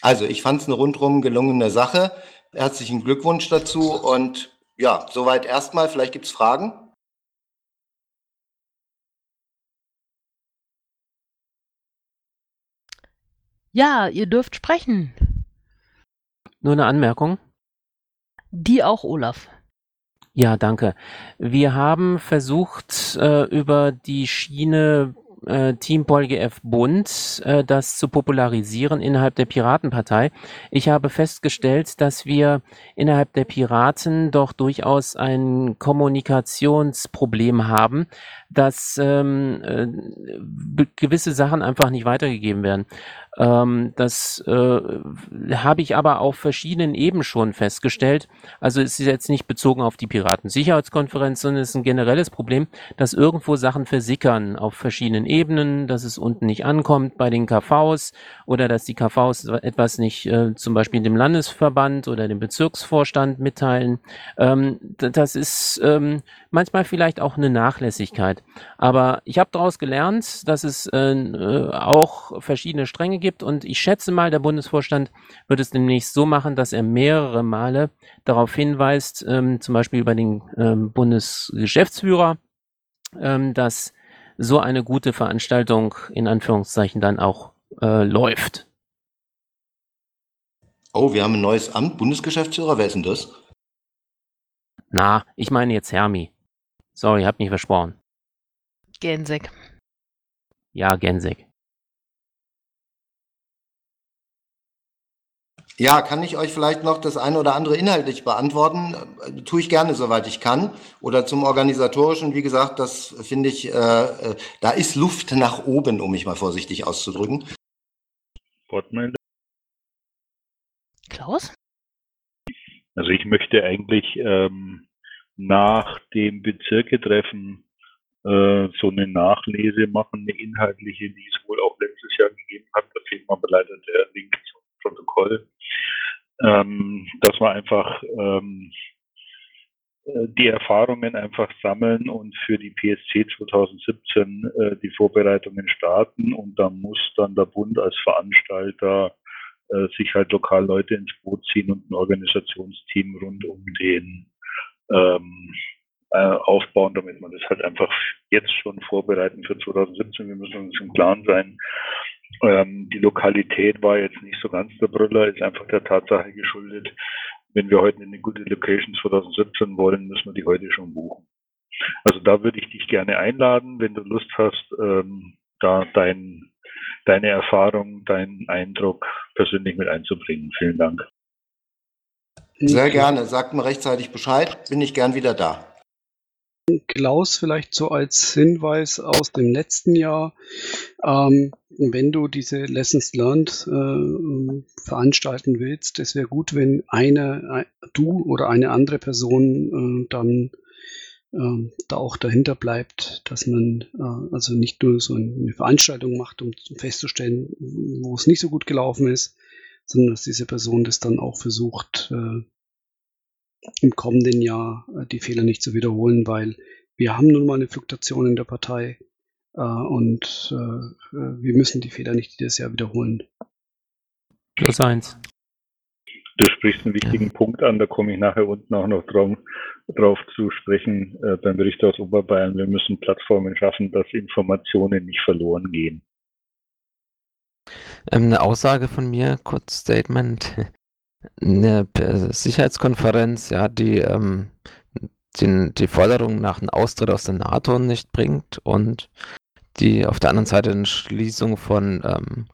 Also ich fand es eine rundrum gelungene Sache. Herzlichen Glückwunsch dazu und ja, soweit erstmal. Vielleicht gibt es Fragen. Ja, ihr dürft sprechen. Nur eine Anmerkung. Die auch, Olaf. Ja, danke. Wir haben versucht, äh, über die Schiene äh, Team PolGF Bund äh, das zu popularisieren innerhalb der Piratenpartei. Ich habe festgestellt, dass wir innerhalb der Piraten doch durchaus ein Kommunikationsproblem haben, dass ähm, äh, gewisse Sachen einfach nicht weitergegeben werden. Ähm, das äh, habe ich aber auf verschiedenen Ebenen schon festgestellt. Also es ist jetzt nicht bezogen auf die Piratensicherheitskonferenz, sondern es ist ein generelles Problem, dass irgendwo Sachen versickern auf verschiedenen Ebenen, dass es unten nicht ankommt bei den KVs oder dass die KVs etwas nicht äh, zum Beispiel dem Landesverband oder dem Bezirksvorstand mitteilen. Ähm, das ist ähm, manchmal vielleicht auch eine Nachlässigkeit. Aber ich habe daraus gelernt, dass es äh, auch verschiedene Stränge gibt und ich schätze mal, der Bundesvorstand wird es demnächst so machen, dass er mehrere Male darauf hinweist, ähm, zum Beispiel über den ähm, Bundesgeschäftsführer, ähm, dass so eine gute Veranstaltung in Anführungszeichen dann auch äh, läuft. Oh, wir haben ein neues Amt, Bundesgeschäftsführer. Wer ist denn das? Na, ich meine jetzt Hermi. Sorry, hab mich versprochen. Gensek. Ja, Gensek. Ja, kann ich euch vielleicht noch das eine oder andere inhaltlich beantworten? Tue ich gerne, soweit ich kann. Oder zum organisatorischen, wie gesagt, das finde ich, äh, äh, da ist Luft nach oben, um mich mal vorsichtig auszudrücken. Wortmeldung. Klaus? Also ich möchte eigentlich ähm, nach dem Bezirketreffen äh, so eine Nachlese machen, eine inhaltliche, die es wohl auch letztes Jahr gegeben hat. Da fehlt mir leider der Link zum Protokoll. Ähm, dass wir einfach ähm, äh, die Erfahrungen einfach sammeln und für die PSC 2017 äh, die Vorbereitungen starten und dann muss dann der Bund als Veranstalter äh, sich halt lokal Leute ins Boot ziehen und ein Organisationsteam rund um den ähm, äh, aufbauen, damit man das halt einfach jetzt schon vorbereiten für 2017. Wir müssen uns im Klaren sein. Ähm, die Lokalität war jetzt nicht so ganz der Brüller, ist einfach der Tatsache geschuldet. Wenn wir heute eine gute Location 2017 wollen, müssen wir die heute schon buchen. Also da würde ich dich gerne einladen, wenn du Lust hast, ähm, da dein, deine Erfahrung, deinen Eindruck persönlich mit einzubringen. Vielen Dank. Sehr gerne. Sagt mir rechtzeitig Bescheid. Bin ich gern wieder da. Klaus, vielleicht so als Hinweis aus dem letzten Jahr. Ähm, wenn du diese Lessons Learned äh, veranstalten willst, es wäre gut, wenn eine, du oder eine andere Person äh, dann äh, da auch dahinter bleibt, dass man äh, also nicht nur so eine Veranstaltung macht, um festzustellen, wo es nicht so gut gelaufen ist, sondern dass diese Person das dann auch versucht, äh, im kommenden Jahr äh, die Fehler nicht zu wiederholen, weil wir haben nun mal eine Fluktuation in der Partei äh, und äh, wir müssen die Fehler nicht jedes Jahr wiederholen. Plus eins. Du sprichst einen wichtigen Punkt an, da komme ich nachher unten auch noch drauf, drauf zu sprechen äh, beim Bericht aus Oberbayern. Wir müssen Plattformen schaffen, dass Informationen nicht verloren gehen. Ähm, eine Aussage von mir, kurz Statement. Eine Sicherheitskonferenz, ja, die ähm, den, die Forderung nach einem Austritt aus der NATO nicht bringt und die auf der anderen Seite eine Schließung von ähm,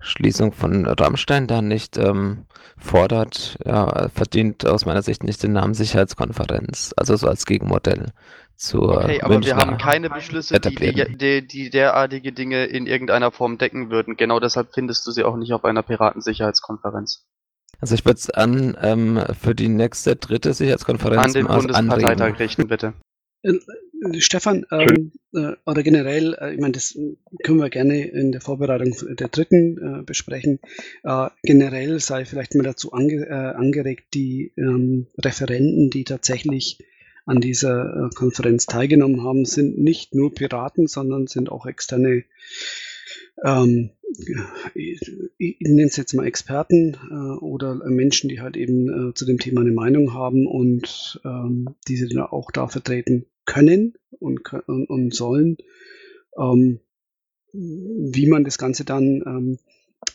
Schließung von Rammstein da nicht ähm, fordert, ja, verdient aus meiner Sicht nicht den Namen Sicherheitskonferenz. Also so als Gegenmodell zur Okay, aber wir Münchner haben keine Beschlüsse, die, die, die, die derartige Dinge in irgendeiner Form decken würden. Genau deshalb findest du sie auch nicht auf einer Piratensicherheitskonferenz. Also ich würde es an ähm, für die nächste dritte Sicherheitskonferenz An den Bundesparteitag anregen. richten, bitte. Äh, Stefan, ähm, äh, oder generell, äh, ich meine, das können wir gerne in der Vorbereitung der dritten äh, besprechen. Äh, generell sei vielleicht mal dazu ange, äh, angeregt, die ähm, Referenten, die tatsächlich an dieser äh, Konferenz teilgenommen haben, sind nicht nur Piraten, sondern sind auch externe, ähm, ich, ich nenne es jetzt mal Experten äh, oder Menschen, die halt eben äh, zu dem Thema eine Meinung haben und ähm, diese dann auch da vertreten können und, und, und sollen. Ähm, wie man das Ganze dann ähm,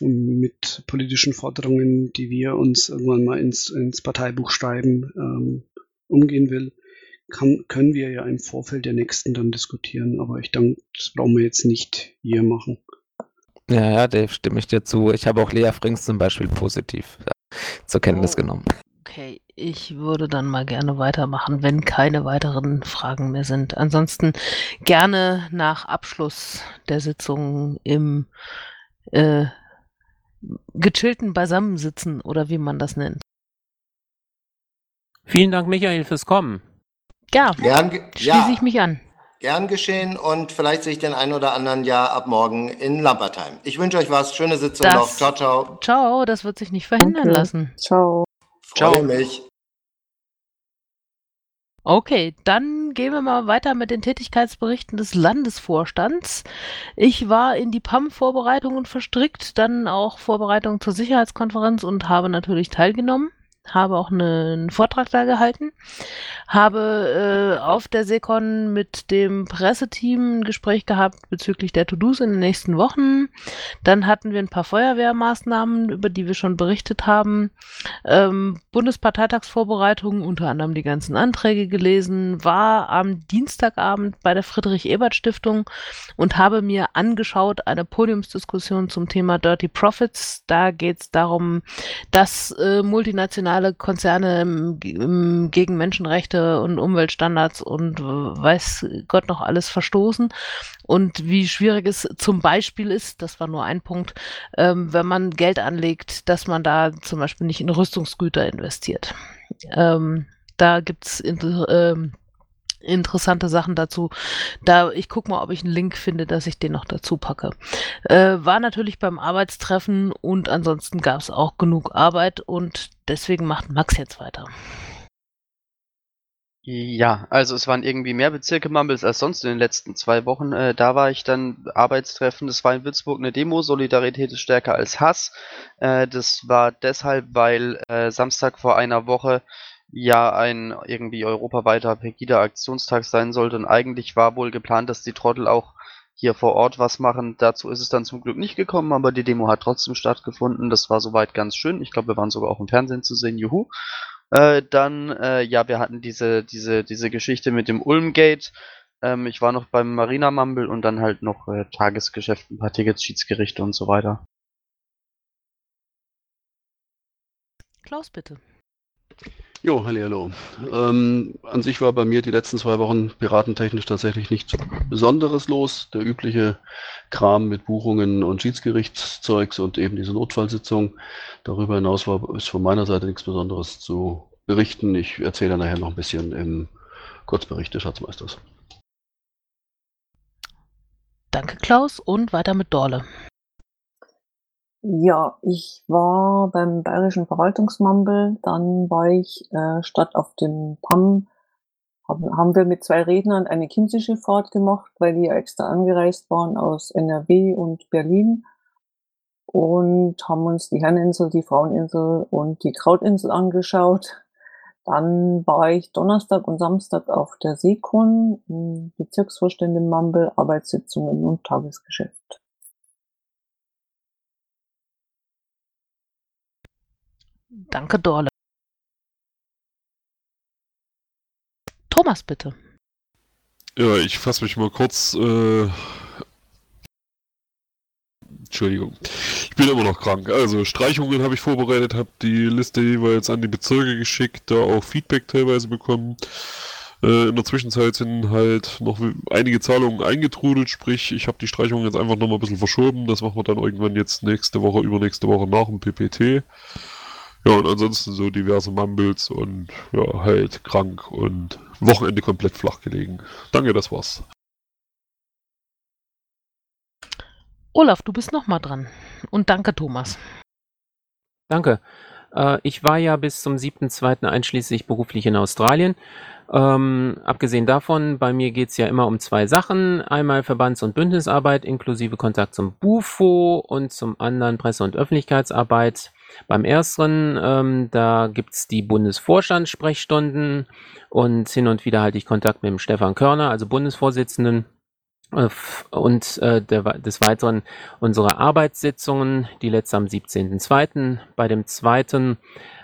mit politischen Forderungen, die wir uns irgendwann mal ins, ins Parteibuch schreiben, ähm, umgehen will, kann, können wir ja im Vorfeld der nächsten dann diskutieren. Aber ich denke, das brauchen wir jetzt nicht hier machen. Ja, ja, Dave, stimme ich dir zu. Ich habe auch Lea Frings zum Beispiel positiv zur Kenntnis genommen. Okay, ich würde dann mal gerne weitermachen, wenn keine weiteren Fragen mehr sind. Ansonsten gerne nach Abschluss der Sitzung im äh, gechillten Beisammensitzen oder wie man das nennt. Vielen Dank, Michael, fürs Kommen. Ja, Gern, ge- schließe ja, ich mich an. gern geschehen und vielleicht sehe ich den einen oder anderen ja ab morgen in Lampertheim. Ich wünsche euch was. Schöne Sitzung Das- noch. Ciao, ciao. Ciao, das wird sich nicht verhindern Danke. lassen. Ciao. Freue Ciao. mich. Okay, dann gehen wir mal weiter mit den Tätigkeitsberichten des Landesvorstands. Ich war in die PAM-Vorbereitungen verstrickt, dann auch Vorbereitungen zur Sicherheitskonferenz und habe natürlich teilgenommen. Habe auch ne- einen Vortrag da gehalten. Habe äh, auf der Secon mit dem Presseteam ein Gespräch gehabt bezüglich der To-Dos in den nächsten Wochen. Dann hatten wir ein paar Feuerwehrmaßnahmen, über die wir schon berichtet haben. Ähm, Bundesparteitagsvorbereitungen, unter anderem die ganzen Anträge gelesen, war am Dienstagabend bei der Friedrich-Ebert-Stiftung und habe mir angeschaut eine Podiumsdiskussion zum Thema Dirty Profits. Da geht es darum, dass äh, multinationale Konzerne im, im, gegen Menschenrechte und Umweltstandards und weiß Gott noch alles verstoßen und wie schwierig es zum Beispiel ist, das war nur ein Punkt, ähm, wenn man Geld anlegt, dass man da zum Beispiel nicht in Rüstungsgüter investiert. Ähm, da gibt's inter, ähm, interessante Sachen dazu. Da ich gucke mal, ob ich einen Link finde, dass ich den noch dazu packe. Äh, war natürlich beim Arbeitstreffen und ansonsten gab es auch genug Arbeit und deswegen macht Max jetzt weiter. Ja, also es waren irgendwie mehr Bezirke Mumbles als sonst in den letzten zwei Wochen. Äh, da war ich dann Arbeitstreffen. Das war in Würzburg eine Demo. Solidarität ist stärker als Hass. Äh, das war deshalb, weil äh, Samstag vor einer Woche ja ein irgendwie europaweiter Pegida-Aktionstag sein sollte. Und eigentlich war wohl geplant, dass die Trottel auch hier vor Ort was machen. Dazu ist es dann zum Glück nicht gekommen, aber die Demo hat trotzdem stattgefunden. Das war soweit ganz schön. Ich glaube, wir waren sogar auch im Fernsehen zu sehen. Juhu. Äh, dann, äh, ja, wir hatten diese, diese, diese Geschichte mit dem Ulmgate. Ähm, ich war noch beim Marina Mumble und dann halt noch äh, Tagesgeschäft, ein paar Tickets, Schiedsgerichte und so weiter. Klaus, bitte. Jo, hallo. Ähm, an sich war bei mir die letzten zwei Wochen piratentechnisch tatsächlich nichts Besonderes los. Der übliche Kram mit Buchungen und Schiedsgerichtszeugs und eben diese Notfallsitzung. Darüber hinaus war ist von meiner Seite nichts Besonderes zu berichten. Ich erzähle nachher noch ein bisschen im Kurzbericht des Schatzmeisters. Danke, Klaus, und weiter mit Dorle. Ja, ich war beim Bayerischen Verwaltungsmumble, dann war ich äh, statt auf dem PAM, haben, haben wir mit zwei Rednern eine Chiemsee-Schifffahrt gemacht, weil die ja extra angereist waren aus NRW und Berlin. und haben uns die Herreninsel, die Fraueninsel und die Krautinsel angeschaut. Dann war ich Donnerstag und Samstag auf der Seekon, Bezirksvorständin Mumble, Arbeitssitzungen und Tagesgeschäft. Danke, Dorle. Thomas, bitte. Ja, ich fasse mich mal kurz. Äh, Entschuldigung. Ich bin immer noch krank. Also Streichungen habe ich vorbereitet, habe die Liste jeweils an die Bezirke geschickt, da auch Feedback teilweise bekommen. Äh, in der Zwischenzeit sind halt noch einige Zahlungen eingetrudelt, sprich, ich habe die Streichungen jetzt einfach nochmal ein bisschen verschoben. Das machen wir dann irgendwann jetzt nächste Woche, übernächste Woche nach dem PPT. Ja, und ansonsten so diverse Mumbles und ja, halt krank und Wochenende komplett flach gelegen. Danke, das war's. Olaf, du bist nochmal dran. Und danke, Thomas. Danke. Äh, ich war ja bis zum 7.2. einschließlich beruflich in Australien. Ähm, abgesehen davon, bei mir geht es ja immer um zwei Sachen. Einmal Verbands- und Bündnisarbeit inklusive Kontakt zum BUFO und zum anderen Presse- und Öffentlichkeitsarbeit. Beim ersten, ähm, da gibt's die Bundesvorstandssprechstunden und hin und wieder halte ich Kontakt mit dem Stefan Körner, also Bundesvorsitzenden. Äh, und äh, der, des Weiteren unsere Arbeitssitzungen, die letzte am 17.02. Bei dem zweiten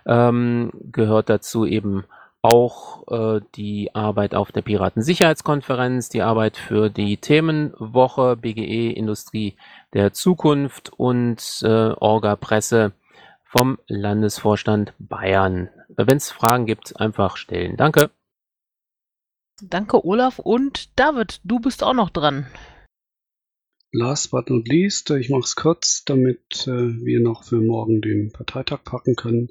ähm, gehört dazu eben auch äh, die Arbeit auf der Piratensicherheitskonferenz, die Arbeit für die Themenwoche BGE Industrie der Zukunft und äh, Orga Presse vom Landesvorstand Bayern. Wenn es Fragen gibt, einfach stellen. Danke. Danke, Olaf. Und David, du bist auch noch dran. Last but not least, ich mache es kurz, damit äh, wir noch für morgen den Parteitag packen können.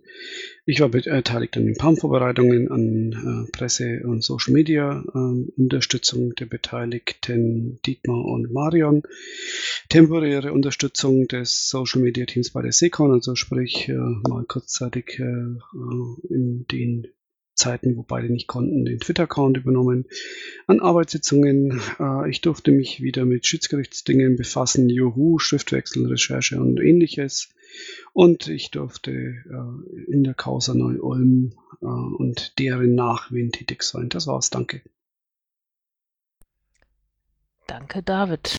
Ich war beteiligt an den PAM-Vorbereitungen, an äh, Presse- und Social-Media-Unterstützung äh, der Beteiligten Dietmar und Marion, temporäre Unterstützung des Social-Media-Teams bei der SECON, also sprich äh, mal kurzzeitig äh, in den Zeiten, wo beide nicht konnten, den Twitter-Account übernommen. An Arbeitssitzungen, äh, ich durfte mich wieder mit Schiedsgerichtsdingen befassen, Juhu, Schriftwechsel, Recherche und ähnliches. Und ich durfte äh, in der Causa Neu-Ulm äh, und deren Nachwehen tätig sein. Das war's, danke. Danke, David.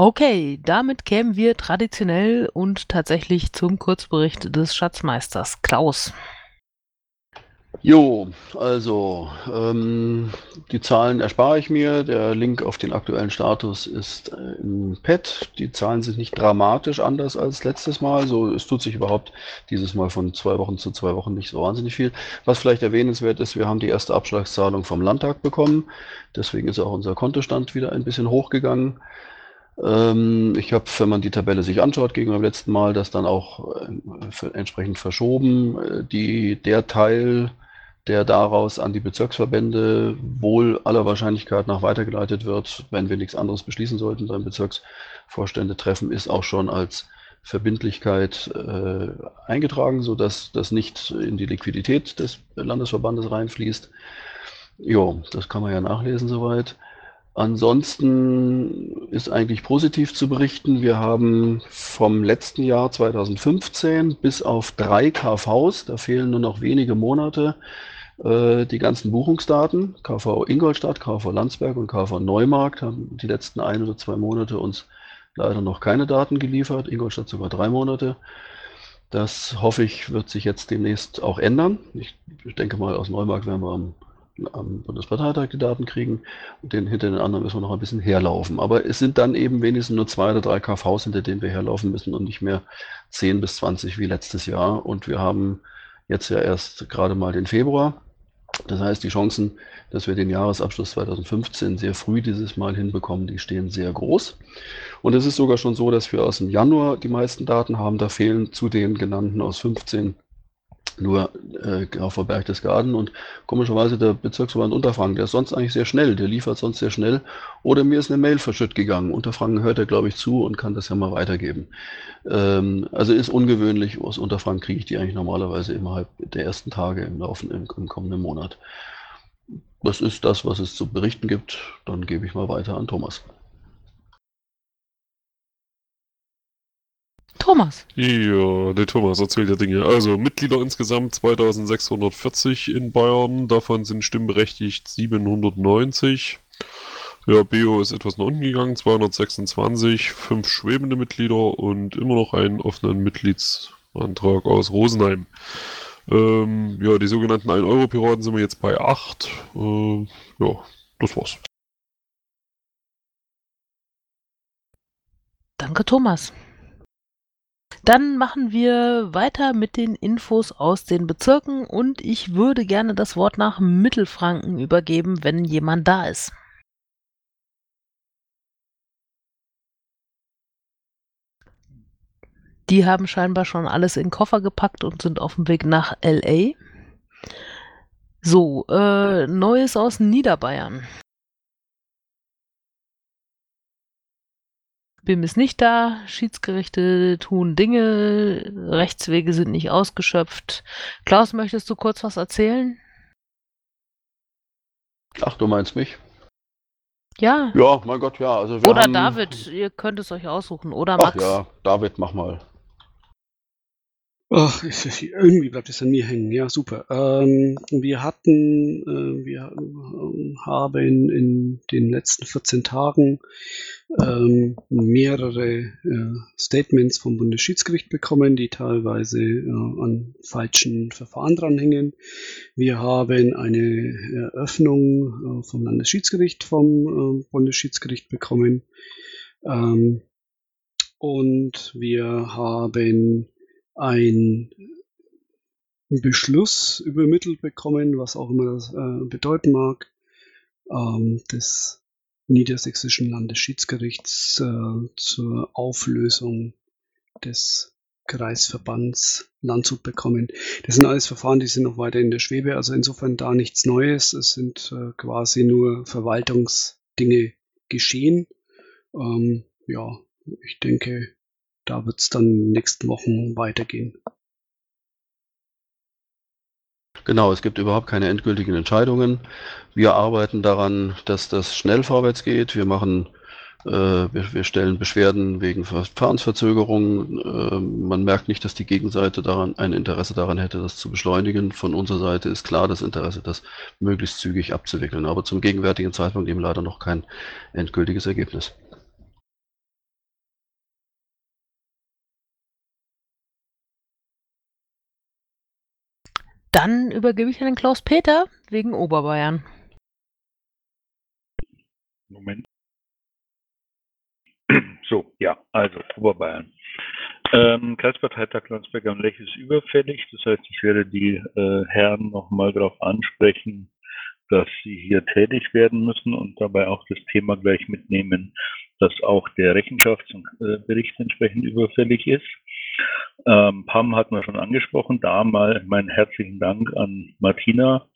Okay, damit kämen wir traditionell und tatsächlich zum Kurzbericht des Schatzmeisters. Klaus. Jo, also ähm, die Zahlen erspare ich mir. Der Link auf den aktuellen Status ist äh, im Pad. Die Zahlen sind nicht dramatisch anders als letztes Mal. So, es tut sich überhaupt dieses Mal von zwei Wochen zu zwei Wochen nicht so wahnsinnig viel. Was vielleicht erwähnenswert ist, wir haben die erste Abschlagszahlung vom Landtag bekommen. Deswegen ist auch unser Kontostand wieder ein bisschen hochgegangen. Ähm, ich habe, wenn man die Tabelle sich anschaut, gegenüber dem letzten Mal, das dann auch äh, entsprechend verschoben. Äh, die, der Teil, der daraus an die Bezirksverbände wohl aller Wahrscheinlichkeit nach weitergeleitet wird, wenn wir nichts anderes beschließen sollten beim Bezirksvorstände treffen, ist auch schon als Verbindlichkeit äh, eingetragen, sodass das nicht in die Liquidität des Landesverbandes reinfließt. Jo, das kann man ja nachlesen soweit. Ansonsten ist eigentlich positiv zu berichten. Wir haben vom letzten Jahr 2015 bis auf drei KVs, da fehlen nur noch wenige Monate, äh, die ganzen Buchungsdaten. KV Ingolstadt, KV Landsberg und KV Neumarkt haben die letzten ein oder zwei Monate uns leider noch keine Daten geliefert. Ingolstadt sogar drei Monate. Das hoffe ich, wird sich jetzt demnächst auch ändern. Ich denke mal, aus Neumarkt werden wir am am Bundesparteitag die Daten kriegen und den, hinter den anderen müssen wir noch ein bisschen herlaufen. Aber es sind dann eben wenigstens nur zwei oder drei KVs, hinter denen wir herlaufen müssen und nicht mehr 10 bis 20 wie letztes Jahr. Und wir haben jetzt ja erst gerade mal den Februar. Das heißt, die Chancen, dass wir den Jahresabschluss 2015 sehr früh dieses Mal hinbekommen, die stehen sehr groß. Und es ist sogar schon so, dass wir aus dem Januar die meisten Daten haben. Da fehlen zu den genannten aus 15 nur äh, auf Berchtesgaden und komischerweise der Bezirksverband Unterfranken, der ist sonst eigentlich sehr schnell, der liefert sonst sehr schnell. Oder mir ist eine Mail verschütt gegangen. Unterfranken hört er, glaube ich, zu und kann das ja mal weitergeben. Ähm, also ist ungewöhnlich, aus Unterfranken kriege ich die eigentlich normalerweise innerhalb der ersten Tage im Laufen im, im kommenden Monat. das ist das, was es zu berichten gibt. Dann gebe ich mal weiter an Thomas. Thomas. Ja, der Thomas erzählt ja Dinge. Also Mitglieder insgesamt 2640 in Bayern, davon sind stimmberechtigt 790. Ja, Beo ist etwas nach unten gegangen, 226, fünf schwebende Mitglieder und immer noch einen offenen Mitgliedsantrag aus Rosenheim. Ähm, ja, die sogenannten 1-Euro-Piraten sind wir jetzt bei 8. Äh, ja, das war's. Danke, Thomas. Dann machen wir weiter mit den Infos aus den Bezirken und ich würde gerne das Wort nach Mittelfranken übergeben, wenn jemand da ist. Die haben scheinbar schon alles in Koffer gepackt und sind auf dem Weg nach LA. So, äh, Neues aus Niederbayern. BIM ist nicht da, Schiedsgerichte tun Dinge, Rechtswege sind nicht ausgeschöpft. Klaus, möchtest du kurz was erzählen? Ach, du meinst mich? Ja. Ja, mein Gott, ja. Also wir Oder haben, David, ihr könnt es euch aussuchen. Oder Ach Max. ja, David, mach mal. Ach, irgendwie bleibt es an mir hängen. Ja, super. Ähm, wir hatten, äh, wir ähm, haben in den letzten 14 Tagen ähm, mehrere äh, Statements vom Bundesschiedsgericht bekommen, die teilweise äh, an falschen Verfahren dranhängen. Wir haben eine Eröffnung äh, vom Landesschiedsgericht vom äh, Bundesschiedsgericht bekommen. Ähm, und wir haben ein Beschluss übermittelt bekommen, was auch immer das äh, bedeuten mag, ähm, des Niedersächsischen Landesschiedsgerichts äh, zur Auflösung des Kreisverbands Landshut bekommen. Das sind alles Verfahren, die sind noch weiter in der Schwebe, also insofern da nichts Neues. Es sind äh, quasi nur Verwaltungsdinge geschehen. Ähm, ja, ich denke, da wird es dann in den nächsten Wochen weitergehen. Genau, es gibt überhaupt keine endgültigen Entscheidungen. Wir arbeiten daran, dass das schnell vorwärts geht. Wir machen, äh, wir, stellen Beschwerden wegen Verfahrensverzögerungen. Äh, man merkt nicht, dass die Gegenseite daran ein Interesse daran hätte, das zu beschleunigen. Von unserer Seite ist klar das Interesse, das möglichst zügig abzuwickeln. Aber zum gegenwärtigen Zeitpunkt eben leider noch kein endgültiges Ergebnis. Dann übergebe ich an den Klaus-Peter wegen Oberbayern. Moment. So, ja, also Oberbayern. Ähm, Kreisparteitag Landsberg am Lech ist überfällig. Das heißt, ich werde die äh, Herren nochmal darauf ansprechen, dass sie hier tätig werden müssen und dabei auch das Thema gleich mitnehmen, dass auch der Rechenschaftsbericht entsprechend überfällig ist. Ähm, PAM hat man schon angesprochen. Da mal meinen herzlichen Dank an Martina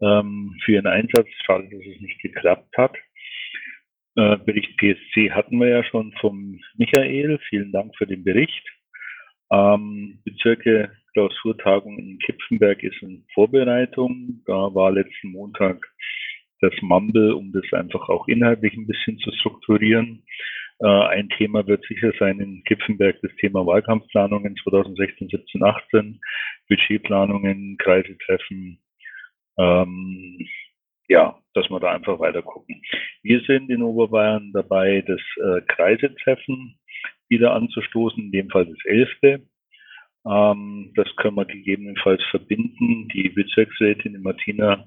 ähm, für ihren Einsatz. Schade, dass es nicht geklappt hat. Äh, Bericht PSC hatten wir ja schon vom Michael. Vielen Dank für den Bericht. Ähm, Bezirke Klausurtagung in Kipfenberg ist in Vorbereitung. Da war letzten Montag das Mumble, um das einfach auch inhaltlich ein bisschen zu strukturieren. Äh, ein Thema wird sicher sein in Kipfenberg das Thema Wahlkampfplanungen 2016, 17, 18, Budgetplanungen, Kreisetreffen. Ähm, ja, dass wir da einfach weiter gucken. Wir sind in Oberbayern dabei, das äh, Kreisetreffen wieder anzustoßen, in dem Fall das elfte. Ähm, das können wir gegebenenfalls verbinden. Die Bezirksrätin Martina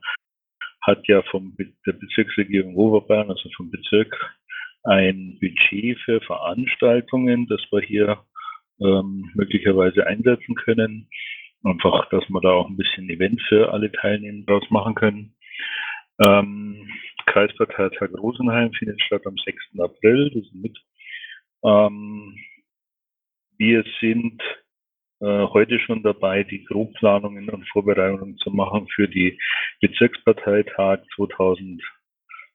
hat ja Be der Bezirksregierung Oberbayern, also vom Bezirk, ein Budget für Veranstaltungen, das wir hier ähm, möglicherweise einsetzen können. Einfach, dass wir da auch ein bisschen Event für alle Teilnehmer draus machen können. Ähm, Kreisparteitag Rosenheim findet statt am 6. April, das ist mit. Ähm, wir sind äh, heute schon dabei, die Grobplanungen und Vorbereitungen zu machen für die Bezirksparteitag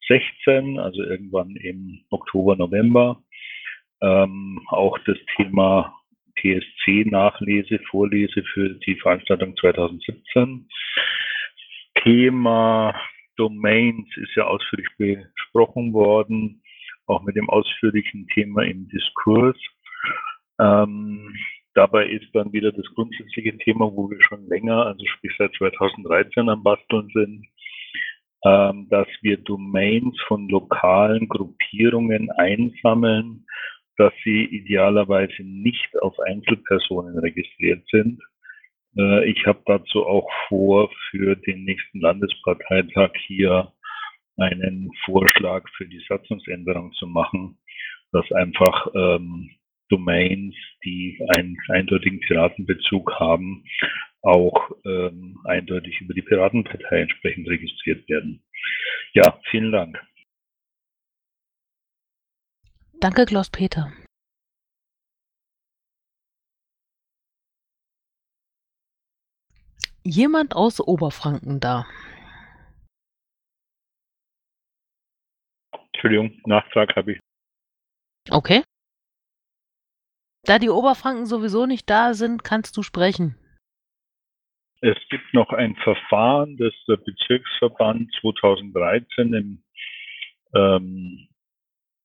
2016, also irgendwann im Oktober, November. Ähm, auch das Thema PSC-Nachlese, Vorlese für die Veranstaltung 2017. Thema Domains ist ja ausführlich besprochen worden, auch mit dem ausführlichen Thema im Diskurs. Ähm, dabei ist dann wieder das grundsätzliche Thema, wo wir schon länger, also sprich seit 2013 am Basteln sind, dass wir Domains von lokalen Gruppierungen einsammeln, dass sie idealerweise nicht auf Einzelpersonen registriert sind. Äh, ich habe dazu auch vor, für den nächsten Landesparteitag hier einen Vorschlag für die Satzungsänderung zu machen, dass einfach ähm, Domains, die einen eindeutigen Piratenbezug haben, auch ähm, eindeutig über die Piratenpartei entsprechend registriert werden. Ja, vielen Dank. Danke, Klaus-Peter. Jemand aus Oberfranken da? Entschuldigung, Nachtrag habe ich. Okay. Da die Oberfranken sowieso nicht da sind, kannst du sprechen. Es gibt noch ein Verfahren, das der Bezirksverband 2013 im ähm,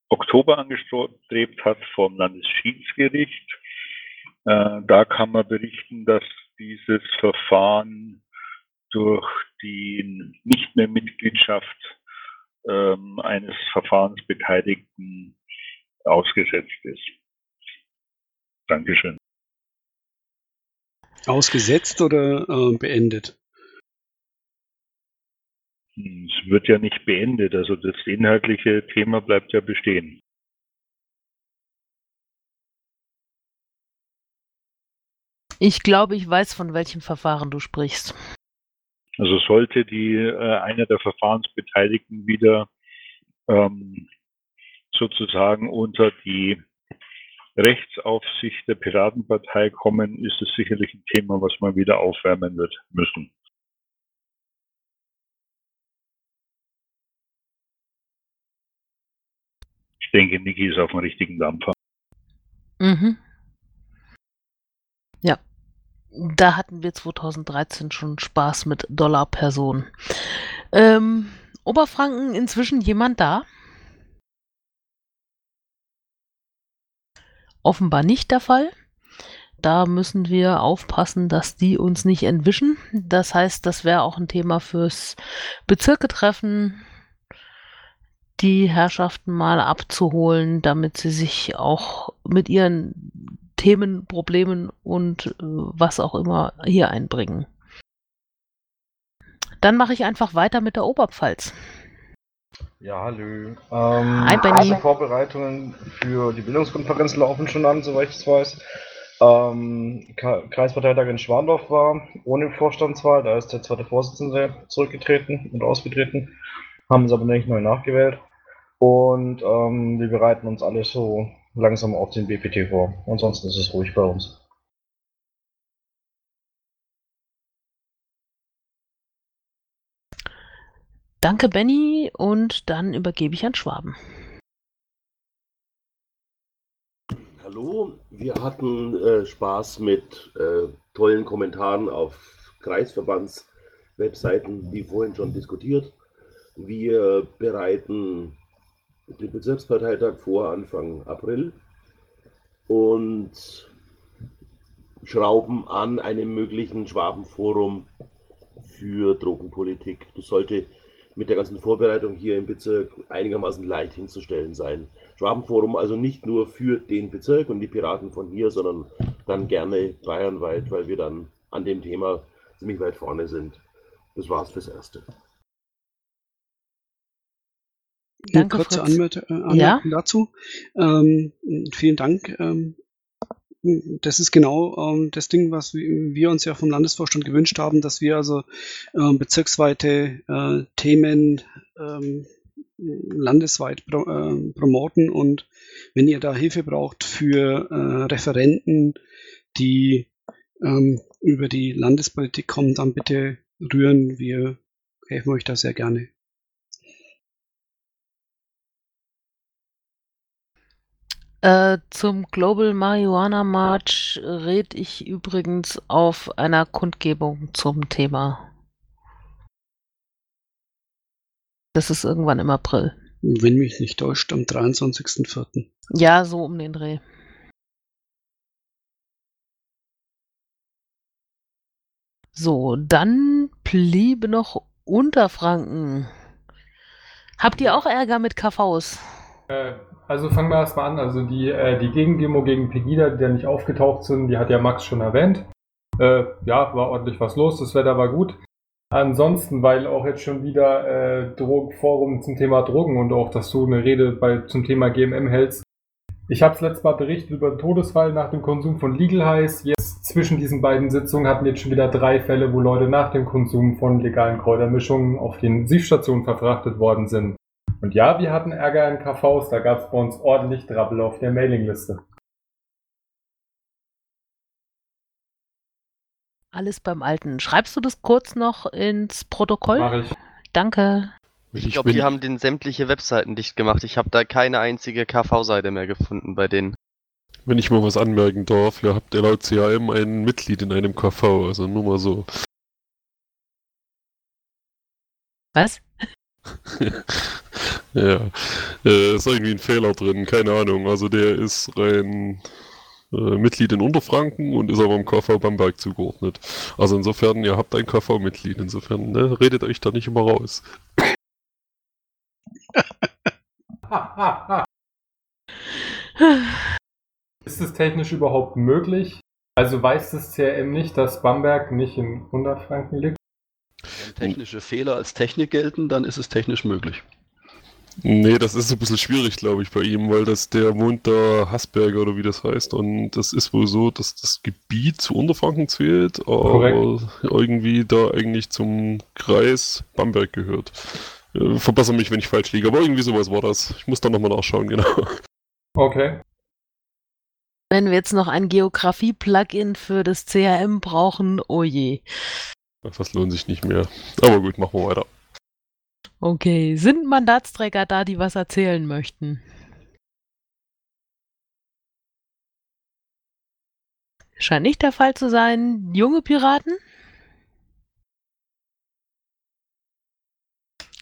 Oktober angestrebt hat vom Landesschiedsgericht. Äh, da kann man berichten, dass dieses Verfahren durch die nicht mehr Mitgliedschaft ähm, eines Verfahrensbeteiligten ausgesetzt ist. Dankeschön. Ausgesetzt oder äh, beendet? Es wird ja nicht beendet, also das inhaltliche Thema bleibt ja bestehen. Ich glaube, ich weiß, von welchem Verfahren du sprichst. Also sollte die äh, einer der Verfahrensbeteiligten wieder ähm, sozusagen unter die Rechtsaufsicht der Piratenpartei kommen, ist es sicherlich ein Thema, was man wieder aufwärmen wird müssen. Ich denke, Niki ist auf dem richtigen Dampfer. Mhm. Ja. Da hatten wir 2013 schon Spaß mit Dollar Person. Ähm, Oberfranken inzwischen jemand da? Offenbar nicht der Fall. Da müssen wir aufpassen, dass die uns nicht entwischen. Das heißt, das wäre auch ein Thema fürs Bezirke-Treffen, die Herrschaften mal abzuholen, damit sie sich auch mit ihren Themen, Problemen und äh, was auch immer hier einbringen. Dann mache ich einfach weiter mit der Oberpfalz. Ja, hallo. Ähm, Hi, Benny. erste Vorbereitungen für die Bildungskonferenz laufen schon an, soweit ich es weiß. Ähm, Kreisparteitag in Schwandorf war ohne Vorstandswahl, da ist der zweite Vorsitzende zurückgetreten und ausgetreten, haben es aber nicht neu nachgewählt. Und ähm, wir bereiten uns alle so langsam auf den BPT vor. Ansonsten ist es ruhig bei uns. Danke, Benny, und dann übergebe ich an Schwaben. Hallo, wir hatten äh, Spaß mit äh, tollen Kommentaren auf Kreisverbandswebseiten, wie vorhin schon diskutiert. Wir bereiten den Bezirksparteitag vor Anfang April und schrauben an einem möglichen Schwabenforum für Drogenpolitik. Das sollte mit der ganzen Vorbereitung hier im Bezirk einigermaßen leicht hinzustellen sein. Schwabenforum also nicht nur für den Bezirk und die Piraten von hier, sondern dann gerne bayernweit, weil wir dann an dem Thema ziemlich weit vorne sind. Das war's fürs Erste. Eine Danke, kurze äh, Anmerkung Ja? dazu. Ähm, vielen Dank. Ähm, das ist genau ähm, das Ding, was wir uns ja vom Landesvorstand gewünscht haben, dass wir also ähm, bezirksweite äh, Themen ähm, landesweit pro, ähm, promoten und wenn ihr da Hilfe braucht für äh, Referenten, die ähm, über die Landespolitik kommen, dann bitte rühren. Wir helfen euch da sehr gerne. Äh, zum Global Marihuana March red ich übrigens auf einer Kundgebung zum Thema. Das ist irgendwann im April. Wenn mich nicht täuscht, am 23.04. Ja, so um den Dreh. So, dann bliebe noch Unterfranken. Habt ihr auch Ärger mit KVs? Äh, also fangen wir erstmal an. Also die, äh, die Gegendemo gegen Pegida, die ja nicht aufgetaucht sind, die hat ja Max schon erwähnt. Äh, ja, war ordentlich was los, das Wetter war gut. Ansonsten, weil auch jetzt schon wieder äh, Forum zum Thema Drogen und auch, dass du eine Rede bei, zum Thema GMM hältst. Ich habe es letztes Mal berichtet über den Todesfall nach dem Konsum von Legal Highs. Jetzt zwischen diesen beiden Sitzungen hatten wir jetzt schon wieder drei Fälle, wo Leute nach dem Konsum von legalen Kräutermischungen auf den Siefstationen verfrachtet worden sind. Und ja, wir hatten Ärger in KVs, da gab es bei uns ordentlich Drabbel auf der Mailingliste. Alles beim Alten. Schreibst du das kurz noch ins Protokoll? Mach ich. Danke. Ich glaube, die haben den sämtliche Webseiten dicht gemacht. Ich habe da keine einzige KV-Seite mehr gefunden bei denen. Wenn ich mal was anmerken darf, ihr habt ja laut CAM ein Mitglied in einem KV, also nur mal so. Was? ja, äh, ist irgendwie ein Fehler drin, keine Ahnung. Also der ist rein äh, Mitglied in Unterfranken und ist aber im KV Bamberg zugeordnet. Also insofern, ihr habt ein KV-Mitglied, insofern ne, redet euch da nicht immer raus. Ist es technisch überhaupt möglich? Also weiß das CRM nicht, dass Bamberg nicht in Unterfranken liegt? Wenn technische Fehler als Technik gelten, dann ist es technisch möglich. Nee, das ist ein bisschen schwierig, glaube ich, bei ihm, weil das der wohnt da Hasberger oder wie das heißt. Und das ist wohl so, dass das Gebiet zu Unterfranken zählt, aber Korrekt. irgendwie da eigentlich zum Kreis Bamberg gehört. Äh, verbessere mich, wenn ich falsch liege, aber irgendwie sowas war das. Ich muss da nochmal nachschauen, genau. Okay. Wenn wir jetzt noch ein Geografie-Plugin für das CRM brauchen, oh je. Das lohnt sich nicht mehr. Aber gut, machen wir weiter. Okay, sind Mandatsträger da, die was erzählen möchten? Scheint nicht der Fall zu sein. Junge Piraten?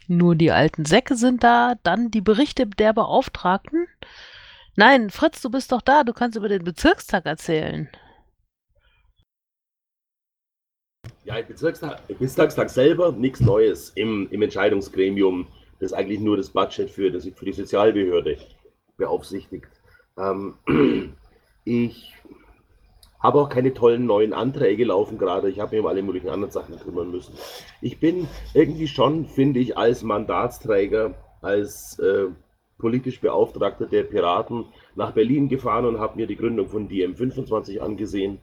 Nur die alten Säcke sind da, dann die Berichte der Beauftragten. Nein, Fritz, du bist doch da, du kannst über den Bezirkstag erzählen. Ja, im Bezirkstag, Bezirkstag selber nichts Neues im, im Entscheidungsgremium, das eigentlich nur das Budget für, das, für die Sozialbehörde beaufsichtigt. Ähm, ich habe auch keine tollen neuen Anträge laufen gerade. Ich habe mir um alle möglichen anderen Sachen kümmern müssen. Ich bin irgendwie schon, finde ich, als Mandatsträger, als äh, politisch Beauftragter der Piraten nach Berlin gefahren und habe mir die Gründung von DM25 angesehen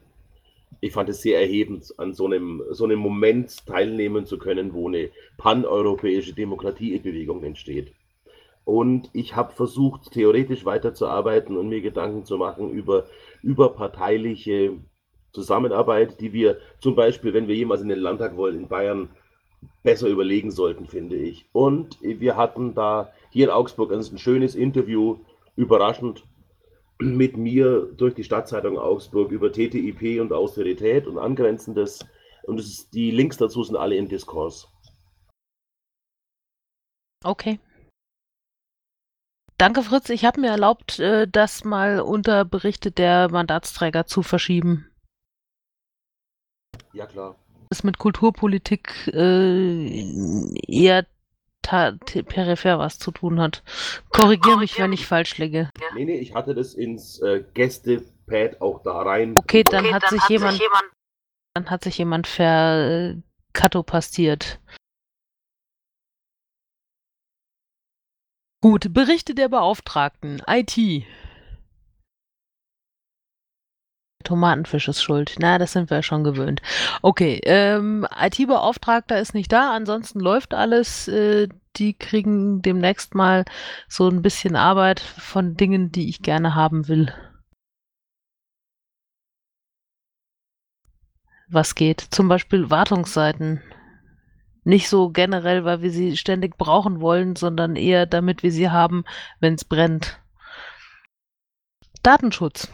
ich fand es sehr erhebend, an so einem, so einem Moment teilnehmen zu können, wo eine paneuropäische Demokratiebewegung entsteht. Und ich habe versucht, theoretisch weiterzuarbeiten und mir Gedanken zu machen über überparteiliche Zusammenarbeit, die wir zum Beispiel, wenn wir jemals in den Landtag wollen, in Bayern besser überlegen sollten, finde ich. Und wir hatten da hier in Augsburg ein schönes Interview, überraschend mit mir durch die Stadtzeitung Augsburg über TTIP und Austerität und Angrenzendes. Und ist, die Links dazu sind alle im Diskurs. Okay. Danke, Fritz. Ich habe mir erlaubt, äh, das mal unter Berichte der Mandatsträger zu verschieben. Ja, klar. Das mit Kulturpolitik äh, eher peripher was zu tun hat. Korrigiere mich, wenn ich falsch liege. Nee, nee, ich hatte das ins äh, Gästepad auch da rein. Okay, dann, okay, hat, dann sich hat jemand, sich jemand, dann hat sich jemand verkatopastiert. Gut, Berichte der Beauftragten. IT. Tomatenfisch ist schuld. Na, das sind wir schon gewöhnt. Okay, ähm, IT-Beauftragter ist nicht da, ansonsten läuft alles. Äh, die kriegen demnächst mal so ein bisschen Arbeit von Dingen, die ich gerne haben will. Was geht? Zum Beispiel Wartungsseiten. Nicht so generell, weil wir sie ständig brauchen wollen, sondern eher damit wir sie haben, wenn es brennt. Datenschutz.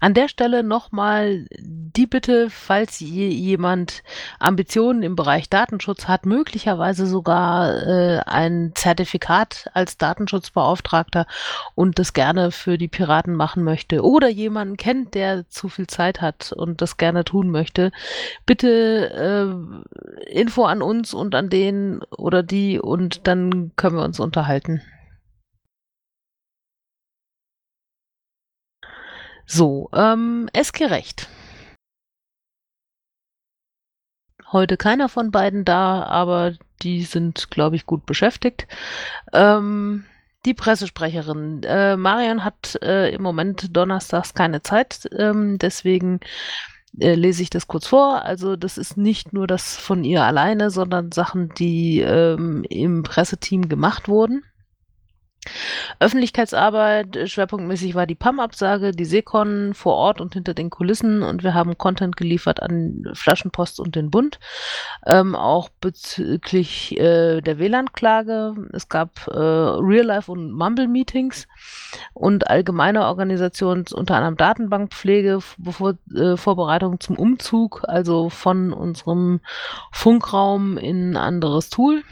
An der Stelle nochmal die Bitte, falls je, jemand Ambitionen im Bereich Datenschutz hat, möglicherweise sogar äh, ein Zertifikat als Datenschutzbeauftragter und das gerne für die Piraten machen möchte oder jemanden kennt, der zu viel Zeit hat und das gerne tun möchte, bitte äh, Info an uns und an den oder die und dann können wir uns unterhalten. So, ähm, Essgerecht. Heute keiner von beiden da, aber die sind, glaube ich, gut beschäftigt. Ähm, die Pressesprecherin. Äh, Marion hat äh, im Moment donnerstags keine Zeit, ähm, deswegen äh, lese ich das kurz vor. Also das ist nicht nur das von ihr alleine, sondern Sachen, die ähm, im Presseteam gemacht wurden. Öffentlichkeitsarbeit, äh, schwerpunktmäßig war die PAM-Absage, die Seekon vor Ort und hinter den Kulissen und wir haben Content geliefert an Flaschenpost und den Bund, ähm, auch bezüglich äh, der WLAN-Klage. Es gab äh, Real-Life- und Mumble-Meetings und allgemeine Organisationen, unter anderem Datenbankpflege, bevor, äh, Vorbereitung zum Umzug, also von unserem Funkraum in ein anderes Tool.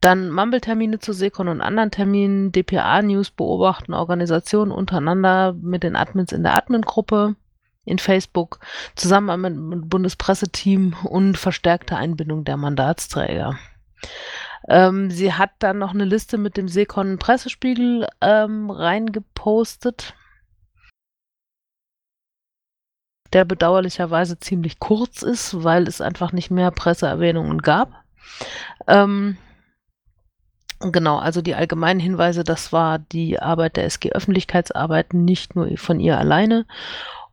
Dann Mumble-Termine zu Seekon und anderen Terminen, DPA-News beobachten, Organisationen untereinander mit den Admins in der Admin-Gruppe in Facebook, zusammen mit dem Bundespresseteam und verstärkte Einbindung der Mandatsträger. Ähm, sie hat dann noch eine Liste mit dem Seekon Pressespiegel ähm, reingepostet, der bedauerlicherweise ziemlich kurz ist, weil es einfach nicht mehr Presseerwähnungen gab. Ähm, Genau, also die allgemeinen Hinweise, das war die Arbeit der SG Öffentlichkeitsarbeit, nicht nur von ihr alleine.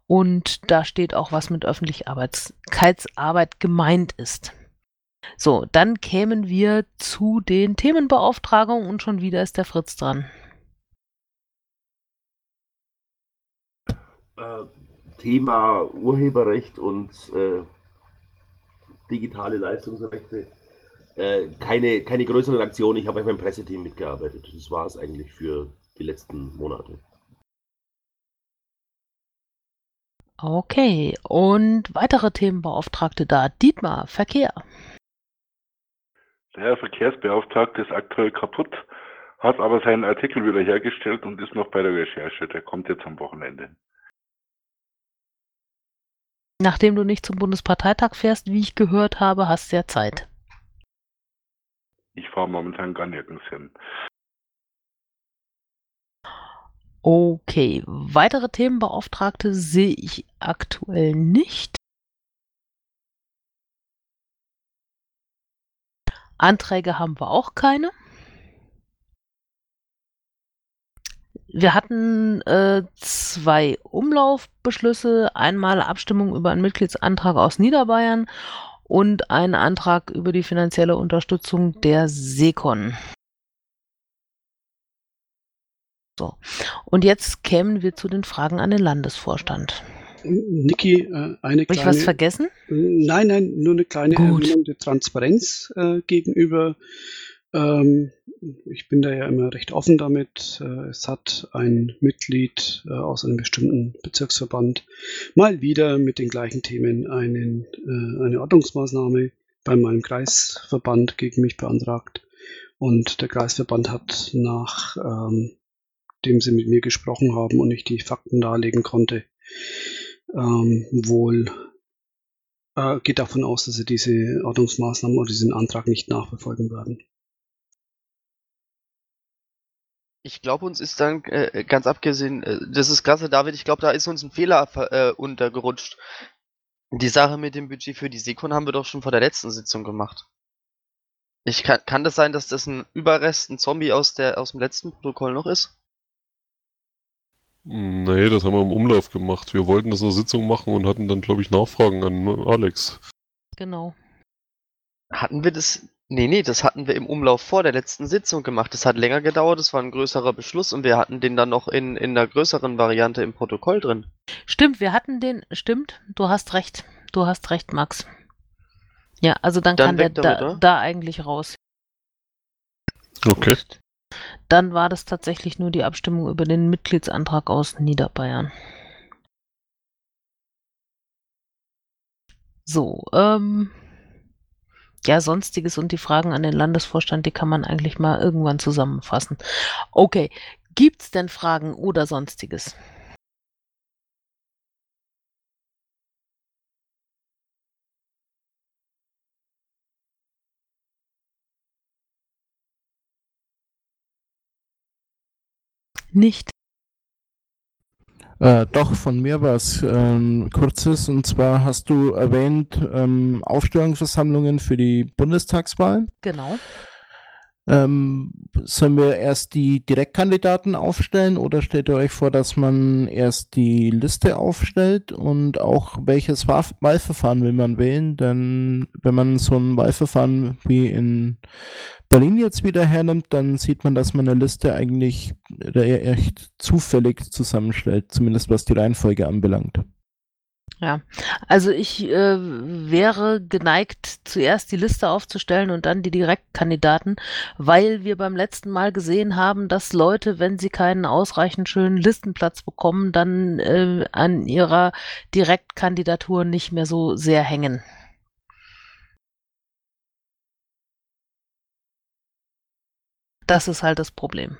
Und da steht auch, was mit Öffentlichkeitsarbeit gemeint ist. So, dann kämen wir zu den Themenbeauftragungen und schon wieder ist der Fritz dran. Äh, Thema Urheberrecht und äh, digitale Leistungsrechte äh, keine, keine größeren Aktionen. Ich habe beim Presseteam mitgearbeitet. Das war es eigentlich für die letzten Monate. Okay, und weitere Themenbeauftragte da. Dietmar, Verkehr. Der Verkehrsbeauftragte ist aktuell kaputt, hat aber seinen Artikel wieder hergestellt und ist noch bei der Recherche. Der kommt jetzt am Wochenende. Nachdem du nicht zum Bundesparteitag fährst, wie ich gehört habe, hast du ja Zeit. Ich fahre momentan gar nirgends hin. Okay, weitere Themenbeauftragte sehe ich aktuell nicht. Anträge haben wir auch keine. Wir hatten äh, zwei Umlaufbeschlüsse. Einmal Abstimmung über einen Mitgliedsantrag aus Niederbayern und einen Antrag über die finanzielle Unterstützung der Sekon. So. Und jetzt kämen wir zu den Fragen an den Landesvorstand. Niki, äh, eine Habe ich was vergessen? Nein, nein, nur eine kleine Gut. Der Transparenz äh, gegenüber. Ähm, ich bin da ja immer recht offen damit. Äh, es hat ein Mitglied äh, aus einem bestimmten Bezirksverband mal wieder mit den gleichen Themen einen, äh, eine Ordnungsmaßnahme bei meinem Kreisverband gegen mich beantragt. Und der Kreisverband hat nach ähm, dem sie mit mir gesprochen haben und ich die Fakten darlegen konnte, ähm, wohl äh, geht davon aus, dass sie diese Ordnungsmaßnahmen oder diesen Antrag nicht nachverfolgen werden. Ich glaube, uns ist dann äh, ganz abgesehen, äh, das ist klasse, David, ich glaube, da ist uns ein Fehler äh, untergerutscht. Die Sache mit dem Budget für die Sekon haben wir doch schon vor der letzten Sitzung gemacht. Ich kann, kann das sein, dass das ein Überrest, ein Zombie aus, der, aus dem letzten Protokoll noch ist? Nee, das haben wir im Umlauf gemacht. Wir wollten das in der Sitzung machen und hatten dann, glaube ich, Nachfragen an Alex. Genau. Hatten wir das? Nee, nee, das hatten wir im Umlauf vor der letzten Sitzung gemacht. Das hat länger gedauert, das war ein größerer Beschluss und wir hatten den dann noch in, in der größeren Variante im Protokoll drin. Stimmt, wir hatten den, stimmt, du hast recht. Du hast recht, Max. Ja, also dann, dann kann der da, da, eigentlich raus. Okay. Gut. Dann war das tatsächlich nur die Abstimmung über den Mitgliedsantrag aus Niederbayern. So, ähm, ja, sonstiges und die Fragen an den Landesvorstand, die kann man eigentlich mal irgendwann zusammenfassen. Okay, gibt's denn Fragen oder sonstiges? Nicht. Äh, doch, von mir war es ähm, kurzes. Und zwar hast du erwähnt ähm, Aufstellungsversammlungen für die Bundestagswahlen. Genau. Ähm, sollen wir erst die Direktkandidaten aufstellen oder stellt ihr euch vor, dass man erst die Liste aufstellt und auch welches Wahl Wahlverfahren will man wählen? Denn wenn man so ein Wahlverfahren wie in Berlin jetzt wieder hernimmt, dann sieht man, dass man eine Liste eigentlich echt zufällig zusammenstellt, zumindest was die Reihenfolge anbelangt. Ja, also ich äh, wäre geneigt, zuerst die Liste aufzustellen und dann die Direktkandidaten, weil wir beim letzten Mal gesehen haben, dass Leute, wenn sie keinen ausreichend schönen Listenplatz bekommen, dann äh, an ihrer Direktkandidatur nicht mehr so sehr hängen. Das ist halt das Problem,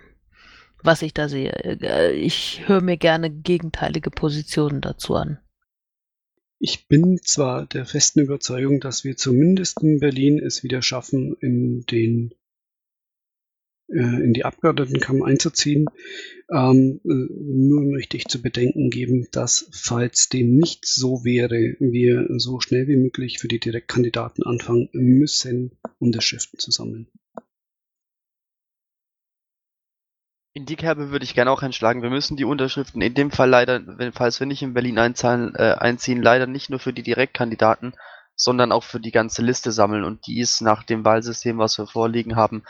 was ich da sehe. Äh, ich höre mir gerne gegenteilige Positionen dazu an. Ich bin zwar der festen Überzeugung, dass wir zumindest in Berlin es wieder schaffen, in den äh, in die Abgeordnetenkammer einzuziehen. Ähm, äh, nur möchte ich zu bedenken geben, dass falls dem nicht so wäre, wir so schnell wie möglich für die Direktkandidaten anfangen müssen, Unterschriften zu sammeln. In die Kerbe würde ich gerne auch einschlagen. Wir müssen die Unterschriften in dem Fall leider, wenn, falls wir nicht in Berlin einzahlen, äh, einziehen, leider nicht nur für die Direktkandidaten, sondern auch für die ganze Liste sammeln. Und die ist nach dem Wahlsystem, was wir vorliegen haben,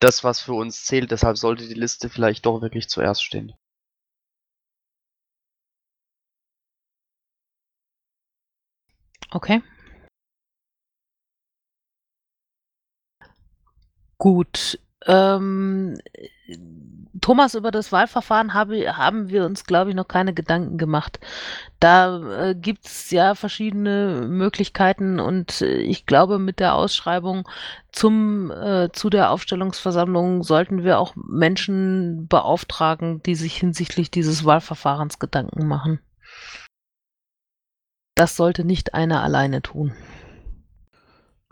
das, was für uns zählt. Deshalb sollte die Liste vielleicht doch wirklich zuerst stehen. Okay. Gut. Ähm, Thomas, über das Wahlverfahren habe, haben wir uns, glaube ich, noch keine Gedanken gemacht. Da äh, gibt es ja verschiedene Möglichkeiten und äh, ich glaube, mit der Ausschreibung zum, äh, zu der Aufstellungsversammlung sollten wir auch Menschen beauftragen, die sich hinsichtlich dieses Wahlverfahrens Gedanken machen. Das sollte nicht einer alleine tun.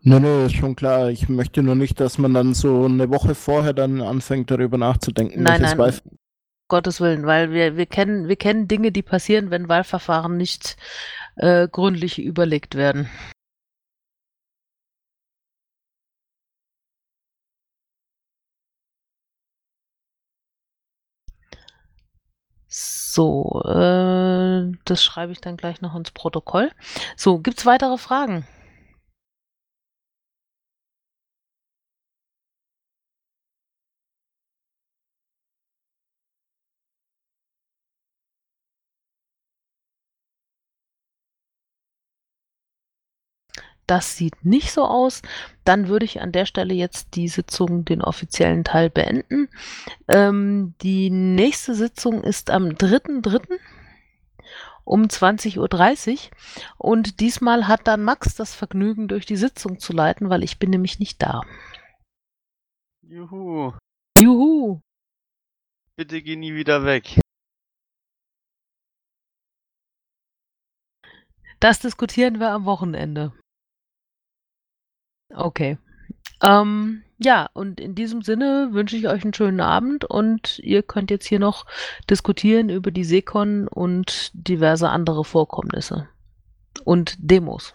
Nee, nee, ist schon klar. Ich möchte nur nicht, dass man dann so eine Woche vorher dann anfängt, darüber nachzudenken. Nein, nein, Wahlf Gottes Willen, weil wir, wir, kennen, wir kennen Dinge, die passieren, wenn Wahlverfahren nicht äh, gründlich überlegt werden. So, äh, das schreibe ich dann gleich noch ins Protokoll. So, gibt es weitere Fragen? Das sieht nicht so aus. Dann würde ich an der Stelle jetzt die Sitzung, den offiziellen Teil beenden. Ähm, die nächste Sitzung ist am 3.3. um 20.30 Uhr. Und diesmal hat dann Max das Vergnügen, durch die Sitzung zu leiten, weil ich bin nämlich nicht da. Juhu. Juhu. Bitte geh nie wieder weg. Das diskutieren wir am Wochenende. Okay. Ähm, ja, und in diesem Sinne wünsche ich euch einen schönen Abend und ihr könnt jetzt hier noch diskutieren über die Seekon und diverse andere Vorkommnisse und Demos.